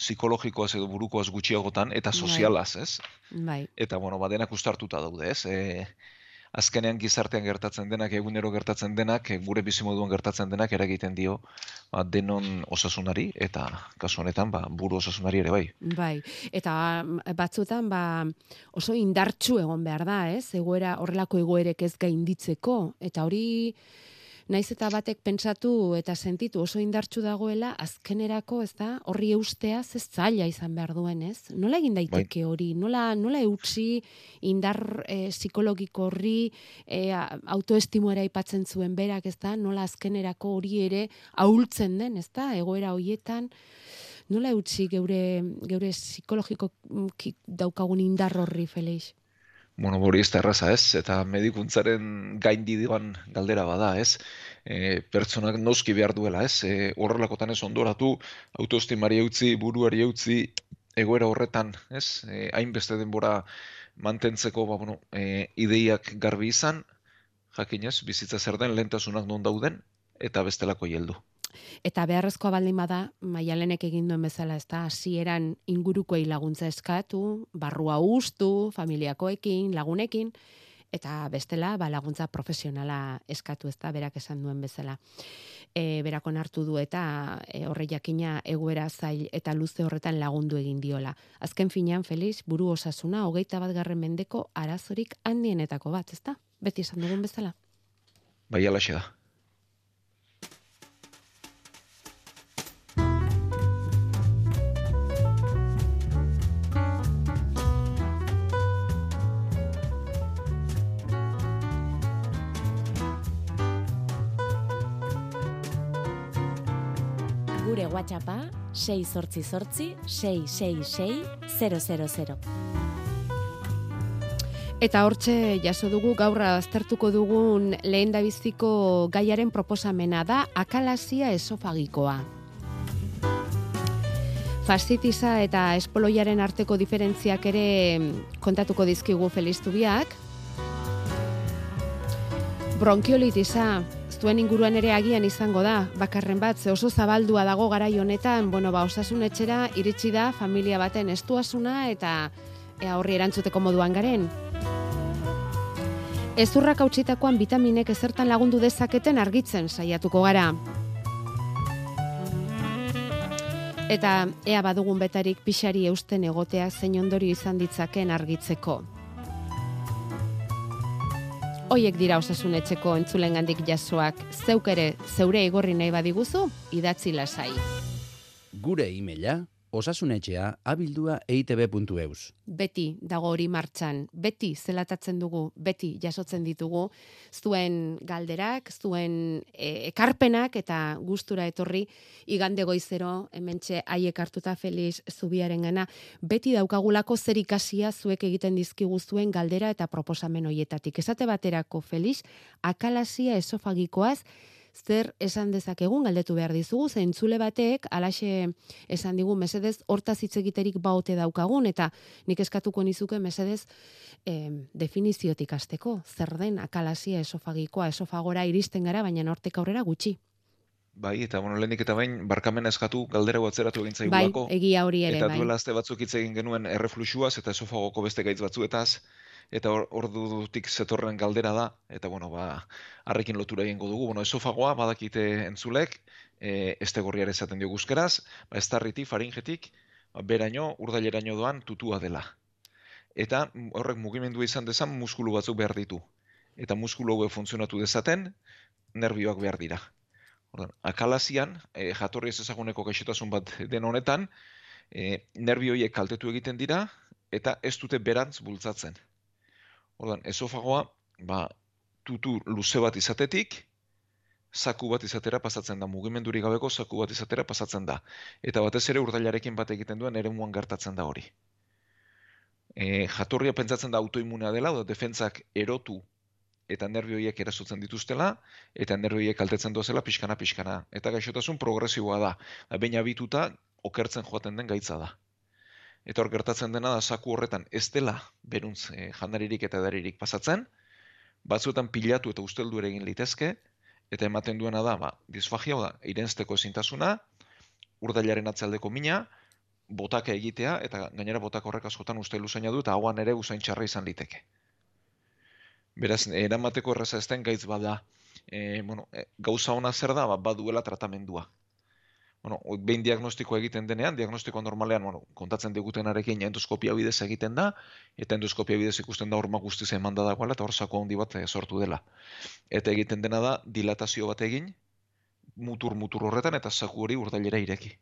psikologikoaz edo burukoaz gutxiagotan, eta Bai. sozialaz, ez? Bai, Eta, bueno, ba, denak ustartuta daude, ez? E, azkenean gizartean gertatzen denak, egunero gertatzen denak, e, gure bizimoduan gertatzen denak eragiten dio ba, denon osasunari, eta kasu honetan, ba, buru osasunari ere bai. bai. Eta batzutan, ba, oso indartsu egon behar da, ez? Egoera, horrelako egoerek ez gainditzeko, eta hori naiz eta batek pentsatu eta sentitu oso indartsu dagoela, azkenerako, ez da, horri eustea ez zaila izan behar duen, ez? Nola egin daiteke hori? Nola, nola eutsi indar e, psikologiko horri e, autoestimoera aipatzen zuen berak, ez da? Nola azkenerako hori ere ahultzen den, ez da? Egoera hoietan, nola eutsi geure, geure psikologiko mm, daukagun indar horri, Felix? Bueno, hori ez da erraza ez, eta medikuntzaren gaindi diban galdera bada ez, e, pertsonak noski behar duela ez, e, horrelakotan ez ondoratu, autoestimari eutzi, buruari eutzi, egoera horretan ez, e, hainbeste denbora mantentzeko ba, bueno, e, ideiak garbi izan, jakinez, bizitza zer den, lehentasunak non dauden, eta bestelako heldu. Eta beharrezkoa baldin bada, maialenek egin duen bezala, ez da, hasieran ingurukoei laguntza eskatu, barrua ustu, familiakoekin, lagunekin, eta bestela, ba, laguntza profesionala eskatu, ez da, berak esan duen bezala. E, berak onartu du eta e, horre jakina egoera zail eta luze horretan lagundu egin diola. Azken finean, Felix, buru osasuna, hogeita bat garren mendeko arazorik handienetako bat, ez da? Beti esan dugun bezala. Bai, alaxe da. WhatsAppa 688 666 000. Eta hortxe jaso dugu gaur aztertuko dugun lehen dabiziko gaiaren proposamena da akalasia esofagikoa. Fastitiza eta espoloiaren arteko diferentziak ere kontatuko dizkigu Feliztubiak. Bronkiolitisa, zuen inguruan ere agian izango da, bakarren bat, ze oso zabaldua dago garai honetan, bueno, ba, osasun etxera iritsi da familia baten estuasuna eta ea horri erantzuteko moduan garen. Ezurrak hautsitakoan vitaminek ezertan lagundu dezaketen argitzen saiatuko gara. Eta ea badugun betarik pixari eusten egotea zein ondorio izan ditzaken argitzeko. Hoiek dira osasun etxeko entzulengandik jasoak, zeuk ere zeure igorri nahi badiguzu, idatzi lasai. Gure e-maila osasunetxea abildua eitb.eus. Beti dago hori martxan, beti zelatatzen dugu, beti jasotzen ditugu, zuen galderak, zuen e, ekarpenak eta gustura etorri igande goizero, hementxe haiek hartuta Feliz Zubiaren gana, beti daukagulako zer ikasia zuek egiten dizkigu zuen galdera eta proposamen hoietatik. Esate baterako Feliz, akalasia esofagikoaz, zer esan dezakegun galdetu behar dizugu, zeintzule batek, alaxe esan digu, mesedez, hortaz hitz egiterik baote daukagun, eta nik eskatuko nizuke, mesedez, eh, definiziotik hasteko zer den akalasia esofagikoa, esofagora iristen gara, baina hortek aurrera gutxi. Bai, eta bueno, lehenik eta bain, barkamena eskatu, galdera atzeratu egin Bai, zaigulako. egia hori ere, Eta bai. duela azte batzuk hitz egin genuen errefluxuaz eta esofagoko beste gaitz batzuetaz, eta hor- ordutik zetorren galdera da, eta bueno, ba, harrekin lotura egingo dugu. Bueno, esofagoa badakite entzulek, e, estegorriare esaten dio guzkeraz, ba, estarritik, faringetik, ba, beraino, urdaileraino doan tutua dela. Eta horrek mugimendua izan dezan muskulu batzuk behar ditu. Eta muskulu hauek funtzionatu dezaten, nerbioak behar dira. Ordan, akalasian, e, jatorri ez ezaguneko gaixotasun bat den honetan, e, nerbioiek kaltetu egiten dira, eta ez dute berantz bultzatzen. Ordan, esofagoa, ba, tutu luze bat izatetik, zaku bat izatera pasatzen da, mugimendurik gabeko zaku bat izatera pasatzen da. Eta batez ere urdailarekin bat egiten duen eremuan gertatzen da hori. E, jatorria pentsatzen da autoimmunea dela, edo defentsak erotu eta nerbioiek erasotzen dituztela, eta nerbioiek kaltetzen dozela pixkana pixkana. Eta gaixotasun progresiboa da. Da, Behin abituta, okertzen joaten den gaitza da. Eta hor gertatzen dena da zaku horretan ez dela beruntz e, jandaririk eta edaririk pasatzen, batzuetan pilatu eta usteldu ere egin litezke, eta ematen duena da, ba, disfagia, da, irensteko ezintasuna, urdailaren atzaldeko mina, botaka egitea, eta gainera botaka horrek askotan ustelu zaina du, eta hauan ere usain txarra izan liteke. Beraz, eramateko erraza ez gaitz bada, e, bueno, gauza ona zer da, ba, baduela tratamendua. Bueno, behin diagnostikoa egiten denean, diagnostiko normalean, bueno, kontatzen digutenarekin endoskopia bidez egiten da, eta endoskopia bidez ikusten da horma guztiz eman da dagoela, eta hor sako handi bat eh, sortu dela. Eta egiten dena da, dilatazio bat egin, mutur-mutur horretan, eta zaku hori urdailera ireki.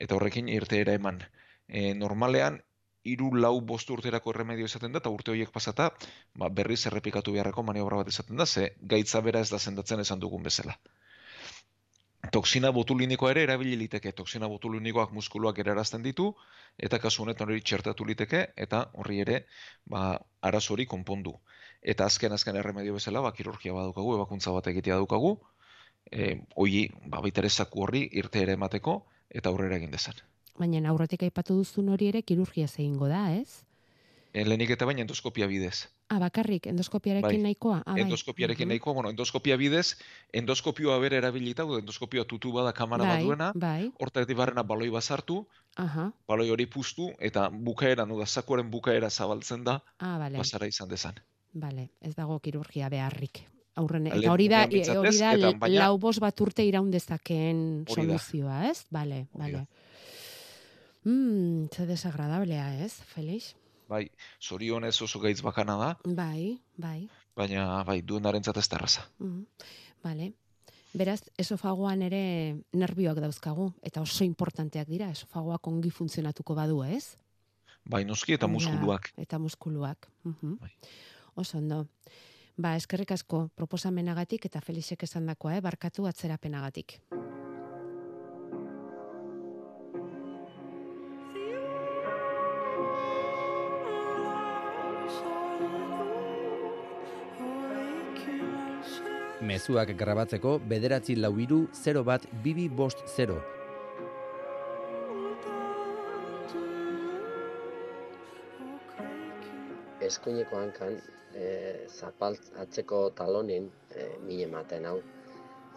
Eta horrekin irteera eman. E, normalean, hiru lau bost urterako erremedio izaten da, eta urte horiek pasata, ba, berriz errepikatu beharreko maniobra bat izaten da, ze gaitza bera ez da sendatzen esan dugun bezala. Toxina botulinikoa ere erabili liteke. Toxina botulinikoak muskuluak erarazten ditu, eta kasu honetan hori txertatu liteke, eta horri ere, ba, arazo hori konpondu. Eta azken azken erremedio bezala, ba, kirurgia badukagu, ebakuntza bat egitea dukagu, e, hoi, ba, baita ere zaku horri irte ere emateko, eta aurrera egin dezan. Baina aurretik aipatu duzun hori ere kirurgia egingo da, ez? E, lehenik eta baina endoskopia bidez. Ah, bakarrik, endoskopiarekin Bai. nahikoa? Ah, bai. endoskopiarekin Mhm. nahikoa, bueno, endoskopia bidez, endoskopioa bere erabilita, endoskopioa tutu bada kamara bat Bai, duena, bai. hortatik barrena baloi bazartu, Aha, baloi hori puztu, eta bukaera, no da, zakuaren bukaera zabaltzen da, ah, bale, pasara izan dezan. bale, ez dago kirurgia beharrik. Aurren, eta hori da, behintzat hori da baina- lau bost bat urte iraun dezakeen Hori da. soluzioa, ez? Da. bale. Mm, ze desagradablea, ez, Felix? Bai, zorionez oso gaitz bakana da, Bai, bai. baina bai, duenarentzat ez da erraza. Mm, Bale. Beraz, esofagoan ere nerbioak dauzkagu, eta oso importanteak dira, esofagoak ongi funtzionatuko badu, ez? Bai, noski eta Ja, muskuluak. eta muskuluak. Mhm. Bai. Oso ondo. Ba, eskerrik asko proposamenagatik eta Felixek esandakoa, eh, barkatu atzerapenagatik. Mezuak grabatzeko bederatzi lau iru 0 bat bibi bost 0. eskuineko hankan e, zapalt atzeko talonin e, mine ematen hau.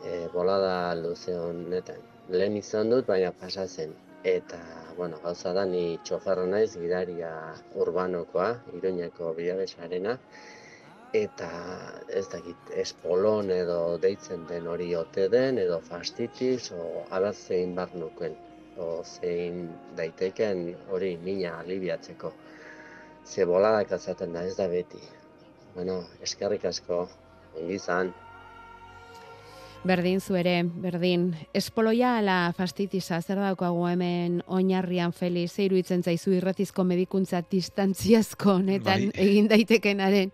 E, bolada luze honetan. Lehen izan dut, baina pasa zen. Eta, bueno, gauza da ni txoferra naiz gidaria urbanokoa, iruñeko bidabesarena. Eta ez dakit, espolon edo deitzen den hori ote den, edo fastitis, o ala zein bar nuken. O zein daiteken hori mina alibiatzeko ze boladak azaten da, ez da beti. Bueno, eskerrik asko, ongi izan. Berdin zu ere, berdin. Espoloia ala fastitisa, zer daukagu hemen oinarrian Felix, zeiru itzen zaizu irratizko medikuntza distantziazko honetan Bai. egin daitekenaren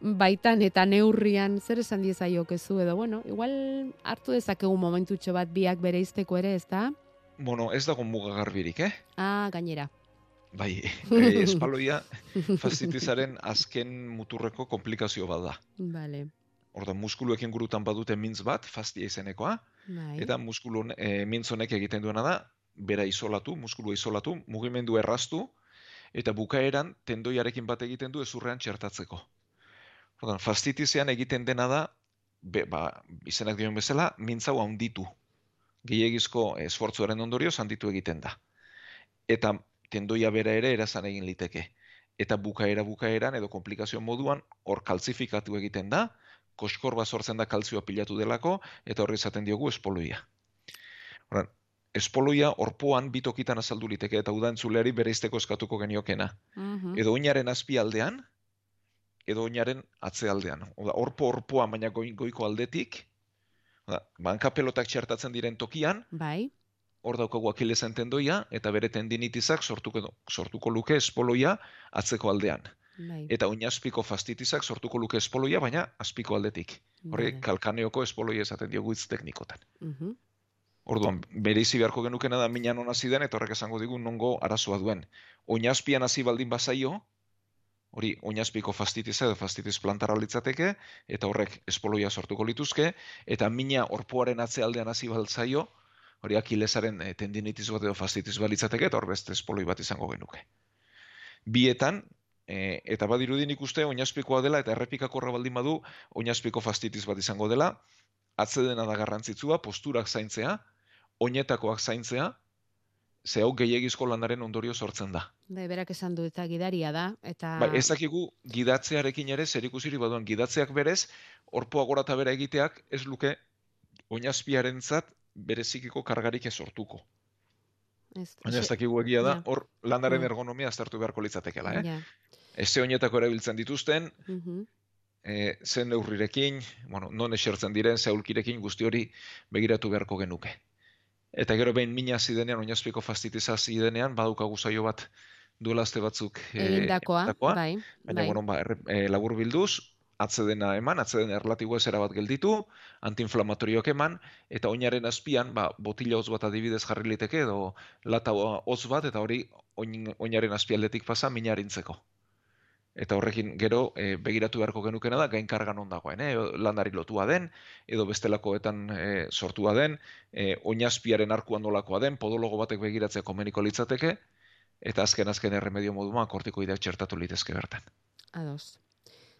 baitan eta neurrian zer esan diezaiok ezu edo, bueno, igual hartu dezakegu momentutxo bat biak bere izteko ere, ez da? Bueno, ez dago muga garbirik, eh? Ah, gainera. Bai, eh, espaloia fastitizaren azken muturreko komplikazio bat da. Vale. Orda muskuluekin gurutan badute mintz bat, fastia izenekoa, Bai. eta muskulu e, mintz honek egiten duena da, bera isolatu, muskulua isolatu, mugimendu erraztu, eta bukaeran tendoiarekin bat egiten du ezurrean txertatzeko. Ordan, fastitizean egiten dena da, be, ba, izenak dioen bezala, mintzau handitu. Gehiagizko esfortzuaren ondorioz handitu egiten da. Eta tendoia bera ere erazan egin liteke. Eta bukaera bukaeran edo komplikazio moduan hor kaltzifikatu egiten da, koskor sortzen da kaltzioa pilatu delako, eta horri izaten diogu espoloia. Horan, espoloia orpoan bitokitan azaldu liteke, eta uda entzuleari bere izteko eskatuko geniokena. Mhm. Edo oinaren azpialdean, edo oinaren atzealdean. Oda, orpo orpoa baina goi- goiko aldetik, oda, banka pelotak txertatzen diren tokian, Bai. hor daukagu akilesen tendoia, eta bere tendinitizak sortuko, sortuko luke espoloia atzeko aldean. Bai. Eta oinazpiko fastitizak sortuko luke espoloia, baina azpiko aldetik. Horre, Vale. kalkaneoko espoloia esaten diogu hitz teknikotan. Mhm. Orduan, bereizi beharko genukena da mina non hasi den, eta horrek esango digu nongo arazoa duen. Oinazpian hasi baldin bazaio, hori oinazpiko fastitiza edo fastitis plantara litzateke, eta horrek espoloia sortuko lituzke, eta mina orpoaren atzealdean hasi baltzaio, hori akilesaren eh, tendinitis bat edo fastitis bat litzateke, eta hor beste espoloi bat izango genuke. Bietan, e, eta badirudi nik uste oinazpikoa dela, eta errepikakorra baldin badu, oinazpiko fastitis bat izango dela, atzedena da garrantzitsua, posturak zaintzea, oinetakoak zaintzea, ze hau gehiagizko lanaren ondorio sortzen da. Bai, berak esan du eta gidaria da, eta... Bai, ez dakigu gidatzearekin ere zerikusiri baduan gidatzeak berez, orpoa gora eta bera egiteak ez luke oinazpiarentzat berezikiko kargarik ez sortuko. Ez, Baina ez dakigu egia da, Ja. hor landaren Mm. ergonomia aztertu beharko litzatekela, eh? Ja. Eze oinetako erabiltzen dituzten, Mhm. e, zen neurrirekin, bueno, non esertzen diren, zeulkirekin guzti hori begiratu beharko genuke. Eta gero behin mina hasi denean, oinazpiko fastitiza hasi denean, badaukagu saio bat duela aste batzuk e, Egindakoa, egindakoa, bai, baina, bai. bueno, ba, erre- e, labur bilduz, atzedena eman, atzeden erlatibo ezera bat gelditu, antiinflamatorioak eman, eta oinaren azpian, ba, botila hotz bat adibidez jarri liteke, edo lata hotz bat, eta hori oin, oinaren azpialdetik pasa minarintzeko. Eta horrekin gero e, begiratu beharko genukena da gainkarga non dagoen, eh? landari lotua den, edo bestelakoetan e, sortua den, e, oinazpiaren arkuan nolakoa den, podologo batek begiratzea komeniko litzateke, eta azken azken erremedio moduan kortikoideak txertatu litezke bertan. Ados.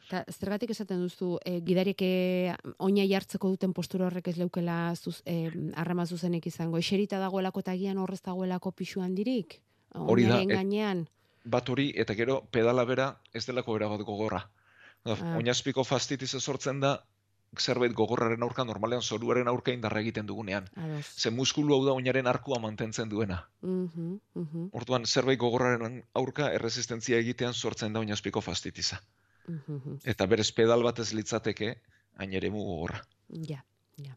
Eta zergatik esaten duzu, e, gidarik e, oina jartzeko duten postura horrek ez leukela zuz, e, harrema zuzenek izango. Eserita dagoelako eta agian horrez dagoelako pixu handirik? Hori da, gainean? Bat hori, eta gero pedala bera ez delako bera bat gogorra. Ah. Oinazpiko fastitiza sortzen da, zerbait gogorraren aurka, normalean zoruaren aurka indarra egiten dugunean. Ados. Ze muskulu hau da oinaren arkua mantentzen duena. Mhm, mhm, Orduan, zerbait gogorraren aurka erresistentzia egitean sortzen da oinazpiko fastitiza. mhm. Eta berez pedal bat ez litzateke, hain ere mu gogorra. Ja, ja.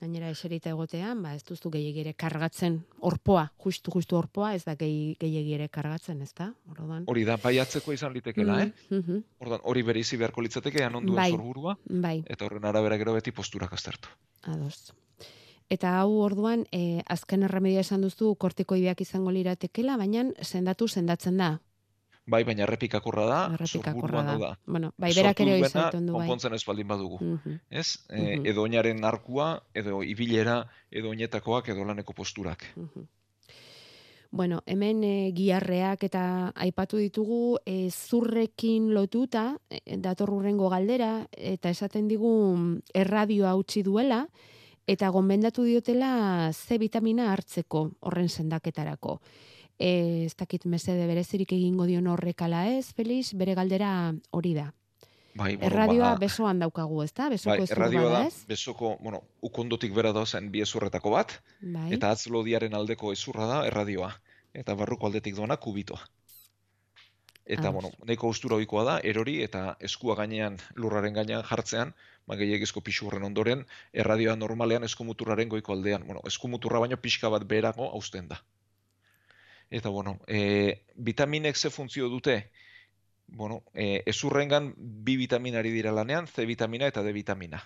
Gainera eserita egotean, ba ez duzu gehiagire kargatzen orpoa, justu justu orpoa, ez da gehi, gehiagire kargatzen, ez da? Orduan. Hori da, bai atzeko izan litekela, eh? Mhm, Orduan, hori bereizi beharko litzateke, anondua Bai. sorburua, Bai, eta horren arabera gero beti posturak aztertu. ados. Eta hau orduan, e, azken erremedia esan duzu kortikoideak izango liratekela, baina sendatu sendatzen da. Bai, baina errepikakorra da, sorburuan da. da. Bueno, bai, berak ere hori du, bai. Konpontzen ez baldin badugu. Mhm. Ez? E, Mhm. edo oinaren arkua, edo ibilera, edo oinetakoak, edo laneko posturak. Bueno, hemen e, giarreak eta aipatu ditugu e, zurrekin lotuta, e, dator hurrengo galdera, eta esaten digu mm, erradioa utzi duela, eta gonbendatu diotela C vitamina hartzeko horren sendaketarako. E, ez dakit mesede berezirik egingo dion horrekala ez, Felix, bere galdera hori da. Bai, bueno, Erradioa ba- besoan daukagu, ezta? Besoko Bai, erradioa da, ez? besoko, bueno, ukondotik bera dauzen bi ezurretako bat, Bai. eta atzlodiaren aldeko ezurra da erradioa, eta barruko aldetik doana kubitoa. Eta, Ados. bueno, nahiko austura ohikoa da, erori eta eskua gainean, lurraren gainean jartzean, ba, gehiagizko pixu horren ondoren, erradioa normalean eskumuturraren goiko aldean. Bueno, eskumuturra baino pixka bat beherago hausten da. Eta, bueno, e, vitaminek ze funtzio dute? Bueno, e, ezurrengan bi vitaminari dira lanean, C vitamina eta D vitamina.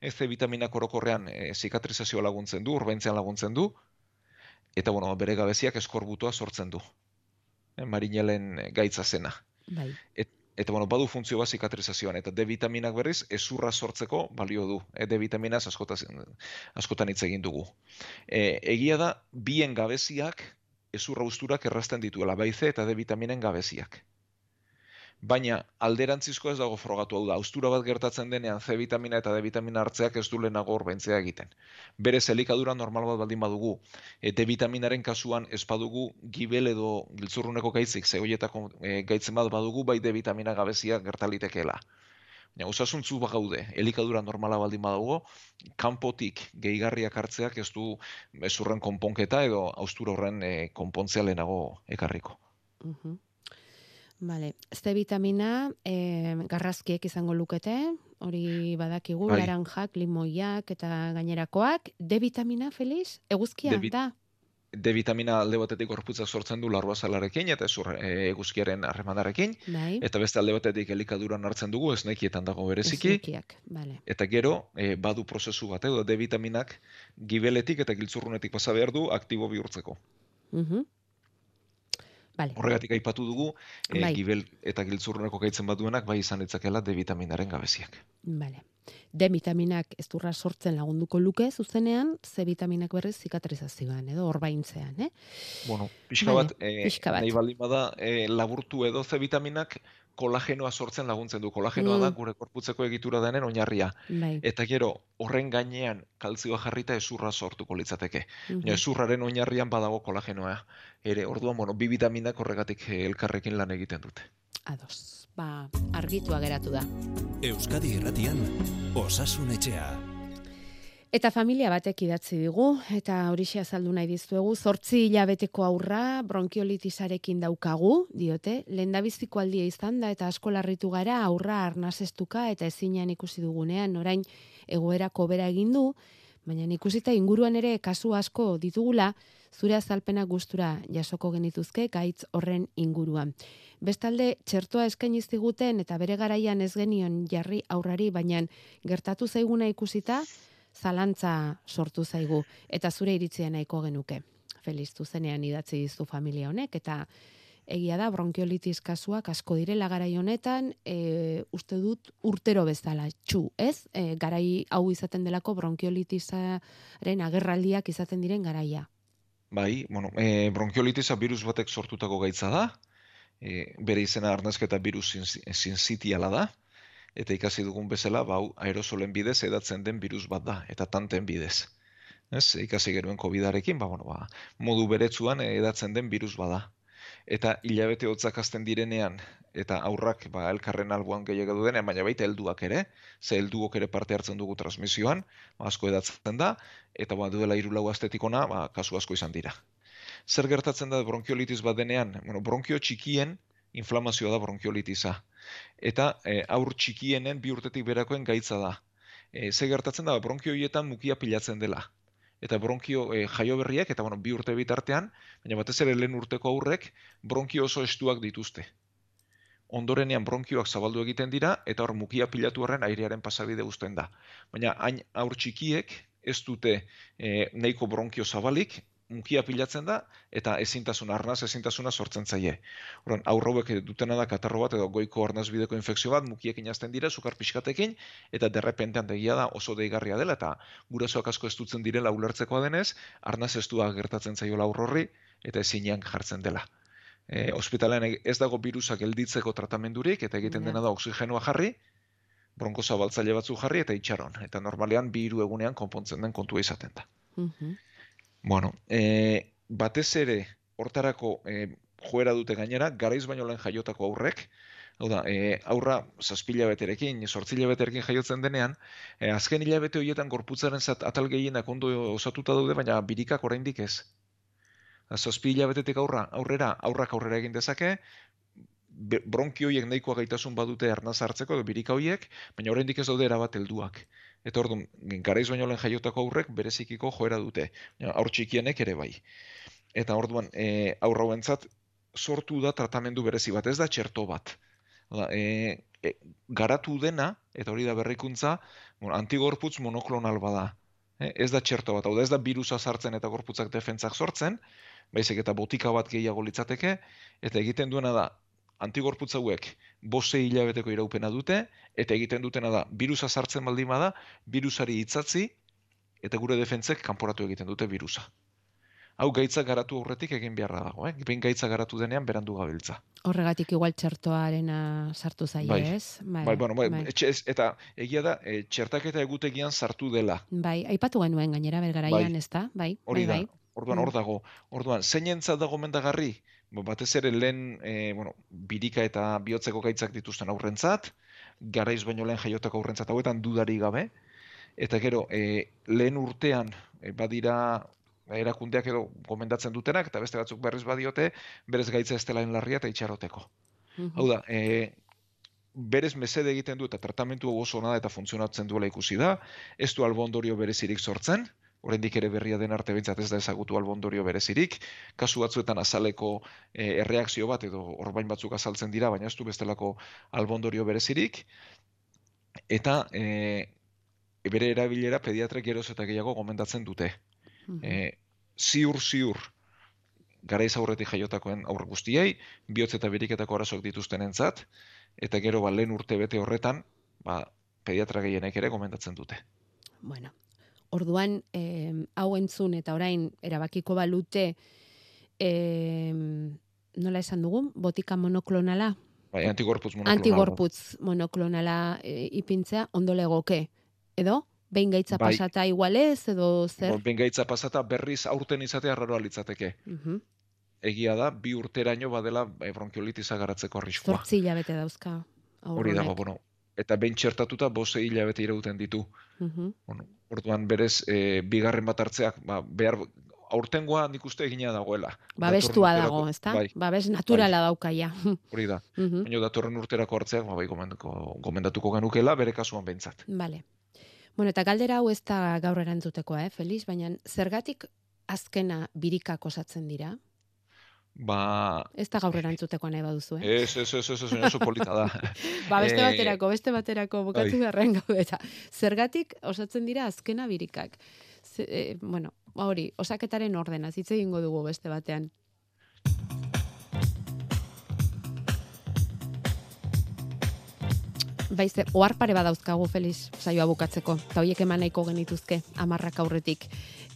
E, C vitamina korokorrean e, zikatrizazioa laguntzen du, urbaintzean laguntzen du, eta, bueno, bere gabeziak eskorbutoa sortzen du. E, marinelen gaitza zena. Bai. Et, eta bueno, badu funtzio bat zikatrizazioan, eta D vitaminak berriz ezurra sortzeko balio du. E, D vitaminaz askotan, askotan hitz egin dugu. E, egia da, bien gabeziak ezurra usturak errazten dituela, bai C eta D vitaminen gabeziak. Baina alderantzizko ez dago frogatu hau da. Austura bat gertatzen denean C vitamina eta D vitamina hartzeak ez du lehenago orbaintzea egiten. Berez elikadura normal bat baldin badugu, e, D vitaminaren kasuan ez badugu gibel edo giltzurruneko gaitzik, ze horietako e, gaitzen bat badugu, bai D vitamina gabezia gertalitekeela. Baina osasuntzu bagaude, elikadura normala baldin badago, kanpotik gehigarriak hartzeak ez du ezurren konponketa edo austura horren e, konpontzea lehenago ekarriko. Mhm. Vale, C vitamina eh, garrazkiek izango lukete, hori badakigu, Bai. laranjak, limoiak eta gainerakoak. D vitamina, Feliz? Eguzkia, da? D vitamina alde batetik gorputza sortzen du larruazalarekin eta ezur e, eguzkiaren harremanarekin, Bai. eta beste alde batetik elikaduran hartzen dugu, esnekietan dago bereziki, Esnekiak, vale. eta gero e, badu prozesu bat, edo D vitaminak gibeletik eta giltzurrunetik pasa behar du aktibo bihurtzeko. Mhm. Vale. Horregatik aipatu dugu, e, Bai. gibel eta giltzurruneko gaitzen baduenak bai izan ditzakela D vitaminaren gabeziak. Vale. D vitaminak ez durra sortzen lagunduko luke zuzenean, C vitaminak berriz zikatrizazioan edo orbaintzean, eh? Bueno, pixka bat, e, pixka bat. nahi baldin bada, e, laburtu edo C vitaminak kolagenoa sortzen laguntzen du. Kolagenoa da Mm. gure korputzeko egitura denen oinarria. Bai. Eta gero, horren gainean kaltzioa jarrita ezurra sortuko litzateke. Mhm. Baina ezurraren oinarrian badago kolagenoa. Ere, orduan, bueno, bi vitaminak horregatik eh, elkarrekin lan egiten dute. Ados. Ba, argitua geratu da. Euskadi Irratian Osasun Etxea. Eta familia batek idatzi digu, eta horixe azaldu nahi dizuegu, zortzi hilabeteko aurra bronkiolitisarekin daukagu, diote, lendabiziko aldia izan da, eta asko larritu gara aurra arnazestuka eta ezinean ikusi dugunean, orain egoerako bera egin du, baina ikusita inguruan ere kasu asko ditugula, zure azalpena gustura jasoko genituzke gaitz horren inguruan. Bestalde, txertoa eskaini ziguten eta bere garaian ez genion jarri aurrari, baina gertatu zaiguna ikusita, zalantza sortu zaigu eta zure iritzia nahiko genuke. Feliz zuzenean idatzi dizu familia honek eta egia da bronkiolitis kasuak asko direla garai honetan, e, uste dut urtero bezala txu, ez? E, garai hau izaten delako bronkiolitisaren agerraldiak izaten diren garaia. Bai, bueno, e, bronkiolitisa virus batek sortutako gaitza da, e, bere izena arnazketa virus sinsitiala da, eta ikasi dugun bezala, bau, aerosolen bidez edatzen den virus bat da, eta tanten bidez. Ez, ikasi genuen COVID-arekin, ba, bueno, ba, modu beretsuan edatzen den virus bada. Eta hilabete hotzak azten direnean, eta aurrak ba, elkarren alboan gehiago dudenean, baina baita helduak ere, ze helduok ere parte hartzen dugu transmisioan, ba, asko edatzen da, eta ba, duela hiru lau astetikona, ba, kasu asko izan dira. Zer gertatzen da bronkiolitis bat denean? Bueno, bronkio txikien inflamazioa da bronkiolitisa. Eta e, aur txikienen bi urtetik berakoen gaitza da. E, ze gertatzen da, bronkio hietan mukia pilatzen dela. Eta bronkio e, jaio berriak, eta bueno, bi urte bitartean, baina batez ere lehen urteko aurrek, bronkio oso estuak dituzte. Ondorenean bronkioak zabaldu egiten dira, eta hor mukia pilatu horren airearen pasabide uzten da. Baina hain aur txikiek ez dute e, nahiko bronkio zabalik, mukia pilatzen da, eta ezintasuna, arnaz ezintasuna sortzen zaie. Horan, aurrauek dutena da katarro bat edo goiko arnaz bideko infekzio bat, mukiek inazten dira, sukar pixkatekin, eta derrepentean tegia da oso deigarria dela, eta gurasoak asko ez dutzen direla ulertzekoa denez, arnaz ez gertatzen zaio aurrorri, eta ezinean jartzen dela. E, ospitalean ez dago virusak gelditzeko tratamendurik, eta egiten dena da oxigenoa jarri, bronko zabaltzaile batzu jarri eta itxaron. Eta normalean bi hiru egunean konpontzen den kontua izaten da. Bueno, e, batez ere hortarako e, joera dute gainera, garaiz baino lehen jaiotako aurrek, hau da, e, aurra zazpila beterekin, sortzila beterekin jaiotzen denean, e, azken hilabete horietan gorputzaren zat atal gehienak ondo osatuta daude, baina birikak oraindik ez. Zazpi hilabetetik aurra, aurrera, aurrak aurrera egin dezake, bronki horiek nahikoa gaitasun badute arnaz hartzeko, edo birika horiek, baina oraindik ez daude erabat helduak. Eta orduan, garaiz baino lehen jaiotako aurrek berezikiko joera dute. Aur txikienek ere bai. Eta orduan, e, aur hauentzat sortu da tratamendu berezi bat, ez da txerto bat. Hau Da, e, e, garatu dena, eta hori da berrikuntza, bueno, antigorputz monoklonal bada. E, ez da txerto bat, hau da ez da virusa sartzen eta gorputzak defentzak sortzen, baizik eta botika bat gehiago litzateke, eta egiten duena da, antigorputz hauek bose hilabeteko iraupena dute, eta egiten dutena da, virusa sartzen baldin bada, virusari hitzatzi, eta gure defentzek kanporatu egiten dute virusa. Hau gaitza garatu aurretik egin beharra dago, eh? Behin gaitza garatu denean berandu gabiltza. Horregatik igual txertoarena sartu zaie, Bai. ez? Bai, bueno, bai, etxe- ez- eta egia da, e, txertaketa egutegian sartu dela. Bai, aipatu genuen gainera bergaraian, Bai. ez da? Bai, Hori bai, da, bai. Orduan hor dago. Orduan, zeinentzat dago mendagarri? Ba, Batez ere lehen, e, bueno, birika eta bihotzeko gaitzak dituzten aurrentzat, garaiz baino lehen jaiotako aurrentzat hauetan dudari gabe, eta gero, e, lehen urtean e, badira erakundeak edo gomendatzen dutenak, eta beste batzuk berriz badiote, berez gaitza ez dela larria eta itxaroteko. Hau da, e, berez mesede egiten du eta tratamentu oso ona eta funtzionatzen duela ikusi da, ez du albondorio berezirik sortzen, oraindik ere berria den arte behintzat ez da ezagutu albondorio berezirik, kasu batzuetan azaleko e, erreakzio bat edo orbain batzuk azaltzen dira, baina ez du bestelako albondorio berezirik, eta e, bere erabilera pediatrek geroz eta gehiago gomendatzen dute. E, ziur, ziur, garaiz aurretik jaiotakoen aur guztiei, bihotz eta biriketako arazoak dituztenentzat, eta gero ba, lehen urte bete horretan, ba, pediatra gehienek ere gomendatzen dute. Bueno, orduan, eh, hau entzun eta orain erabakiko balute, eh, nola esan dugun, botika monoklonala, Bai, antigorputz monoklonal. antigorputz monoklonala eh, ipintzea, ondo legoke. Edo, behin gaitza Bai. pasata igualez, edo zer? Bo, Bengaitza pasata berriz aurten izatea raroa litzateke. Mhm. Egia da, bi urteraino badela e, bronkiolitisa garatzeko arriskua. Zortzi hilabete dauzka. Hori dago, bueno. Eta behin txertatuta bose hilabete irauten ditu. Mhm. Bueno, orduan berez, e, bigarren bat hartzeak, ba, behar, aurtengoa nik uste egina dagoela. Babestua dago, ezta? Bai, Babes naturala daukaia. hori da. Mhm. Baina datorren urterako hartzeak, ba, bai, gomendatuko, gomendatuko genukela, bere kasuan behintzat. Vale. Bueno, eta galdera hau ez da gaur erantzutekoa, eh, Feliz, baina zergatik azkena birikak osatzen dira? Ba, Ez da gaur erantzutekoa nahi baduzu, eh? ez, ez, ez, ez, ez, oso polita da. Ba, beste Eh, baterako, beste baterako bukatu beharren gaude eta zergatik osatzen dira azkena birikak. Ze, eh, bueno, ba hori, osaketaren ordena, hitz egingo dugu beste batean. Baize, ohar pare badauzkagu, Feliz, saioa bukatzeko. Eta horiek eman nahiko genituzke, amarrak aurretik.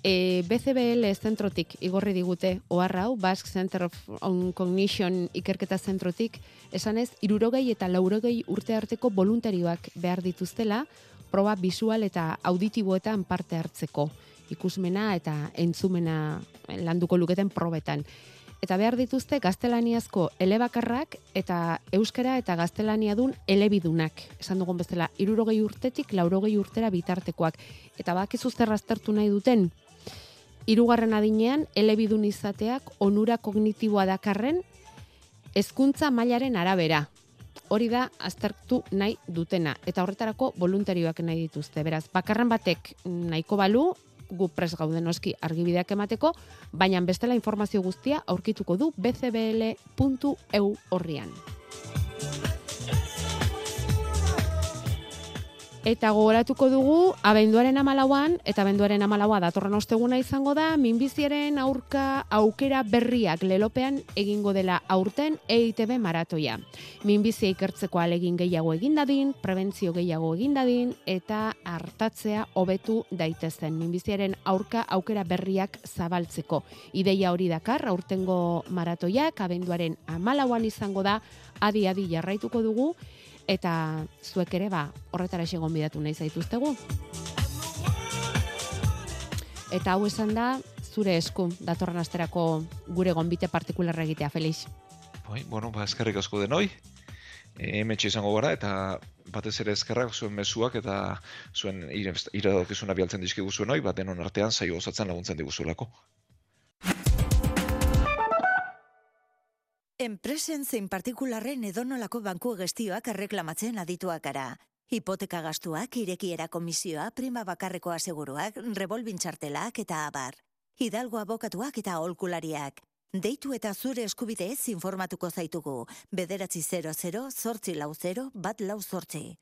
E, BCBL zentrotik igorri digute ohar hau, Basque Center of on Cognition ikerketa zentrotik, esanez, irurogei eta laurogei urte arteko voluntarioak behar dituztela, proba visual eta auditiboetan parte hartzeko, ikusmena eta entzumena landuko luketen probetan. Eta behar dituzte gaztelaniazko elebakarrak eta euskara eta gaztelaniadun elebidunak. Esan dugun bezala, irurogei urtetik laurogei urtera bitartekoak. Eta bakizu zer aztertu nahi duten, hirugarren adinean elebidun izateak onura kognitiboa dakarren hezkuntza mailaren arabera. Hori da aztertu nahi dutena eta horretarako voluntarioak nahi dituzte. Beraz, bakarren batek nahiko balu gu pres gaude noski argibideak emateko, baina bestela informazio guztia aurkituko du bcbl.eu horrian. Eta gogoratuko dugu, abenduaren amalauan, eta abenduaren amalaua datorren osteguna izango da, minbiziaren aurka aukera berriak lelopean egingo dela aurten EITB maratoia. Minbizia ikertzeko alegin gehiago egin dadin, prebentzio gehiago egin dadin, eta hartatzea hobetu daitezen. Minbiziaren aurka aukera berriak zabaltzeko. Ideia hori dakar, aurtengo maratoiak, abenduaren amalauan izango da, adi-adi jarraituko dugu, eta zuek ere ba horretara egon bidatu nahi zaituztegu. Eta hau esan da, zure esku datorren asterako gure gonbite partikularra egitea, Felix. Bai, bueno, ba, eskerrik asko denoi. E, hemetxe izango gara, eta batez ere eskerrak zuen mezuak eta zuen iradokizuna bialtzen dizkigu zuen hoi, bat denon artean zaio osatzen laguntzen diguzulako. Enpresen zein partikularren edonolako banku gestioak erreklamatzen adituak gara. Hipoteka gastuak, irekiera komisioa, prima bakarreko aseguruak, revolvin txartelak eta abar. Hidalgo abokatuak eta aholkulariak. Deitu eta zure eskubideez informatuko zaitugu. Bederatzi 00, zortzi lau 0, bat lau zortzi.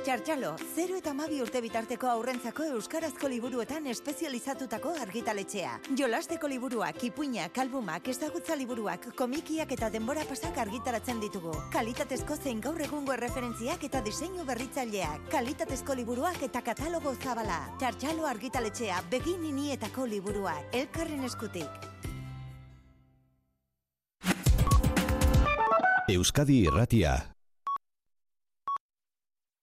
Txartxalo, 0 eta mabi urte bitarteko aurrentzako euskarazko liburuetan espezializatutako argitaletxea. Jolasteko liburuak, ipuinak, albumak, ezagutza liburuak, komikiak eta denbora pasak argitaratzen ditugu. Kalitatezko zein gaur egungo erreferentziak eta diseinu berritzaileak. Kalitatezko liburuak eta katalogo zabala. Txartxalo argitaletxea, begin inietako liburuak. Elkarren eskutik. Euskadi Irratia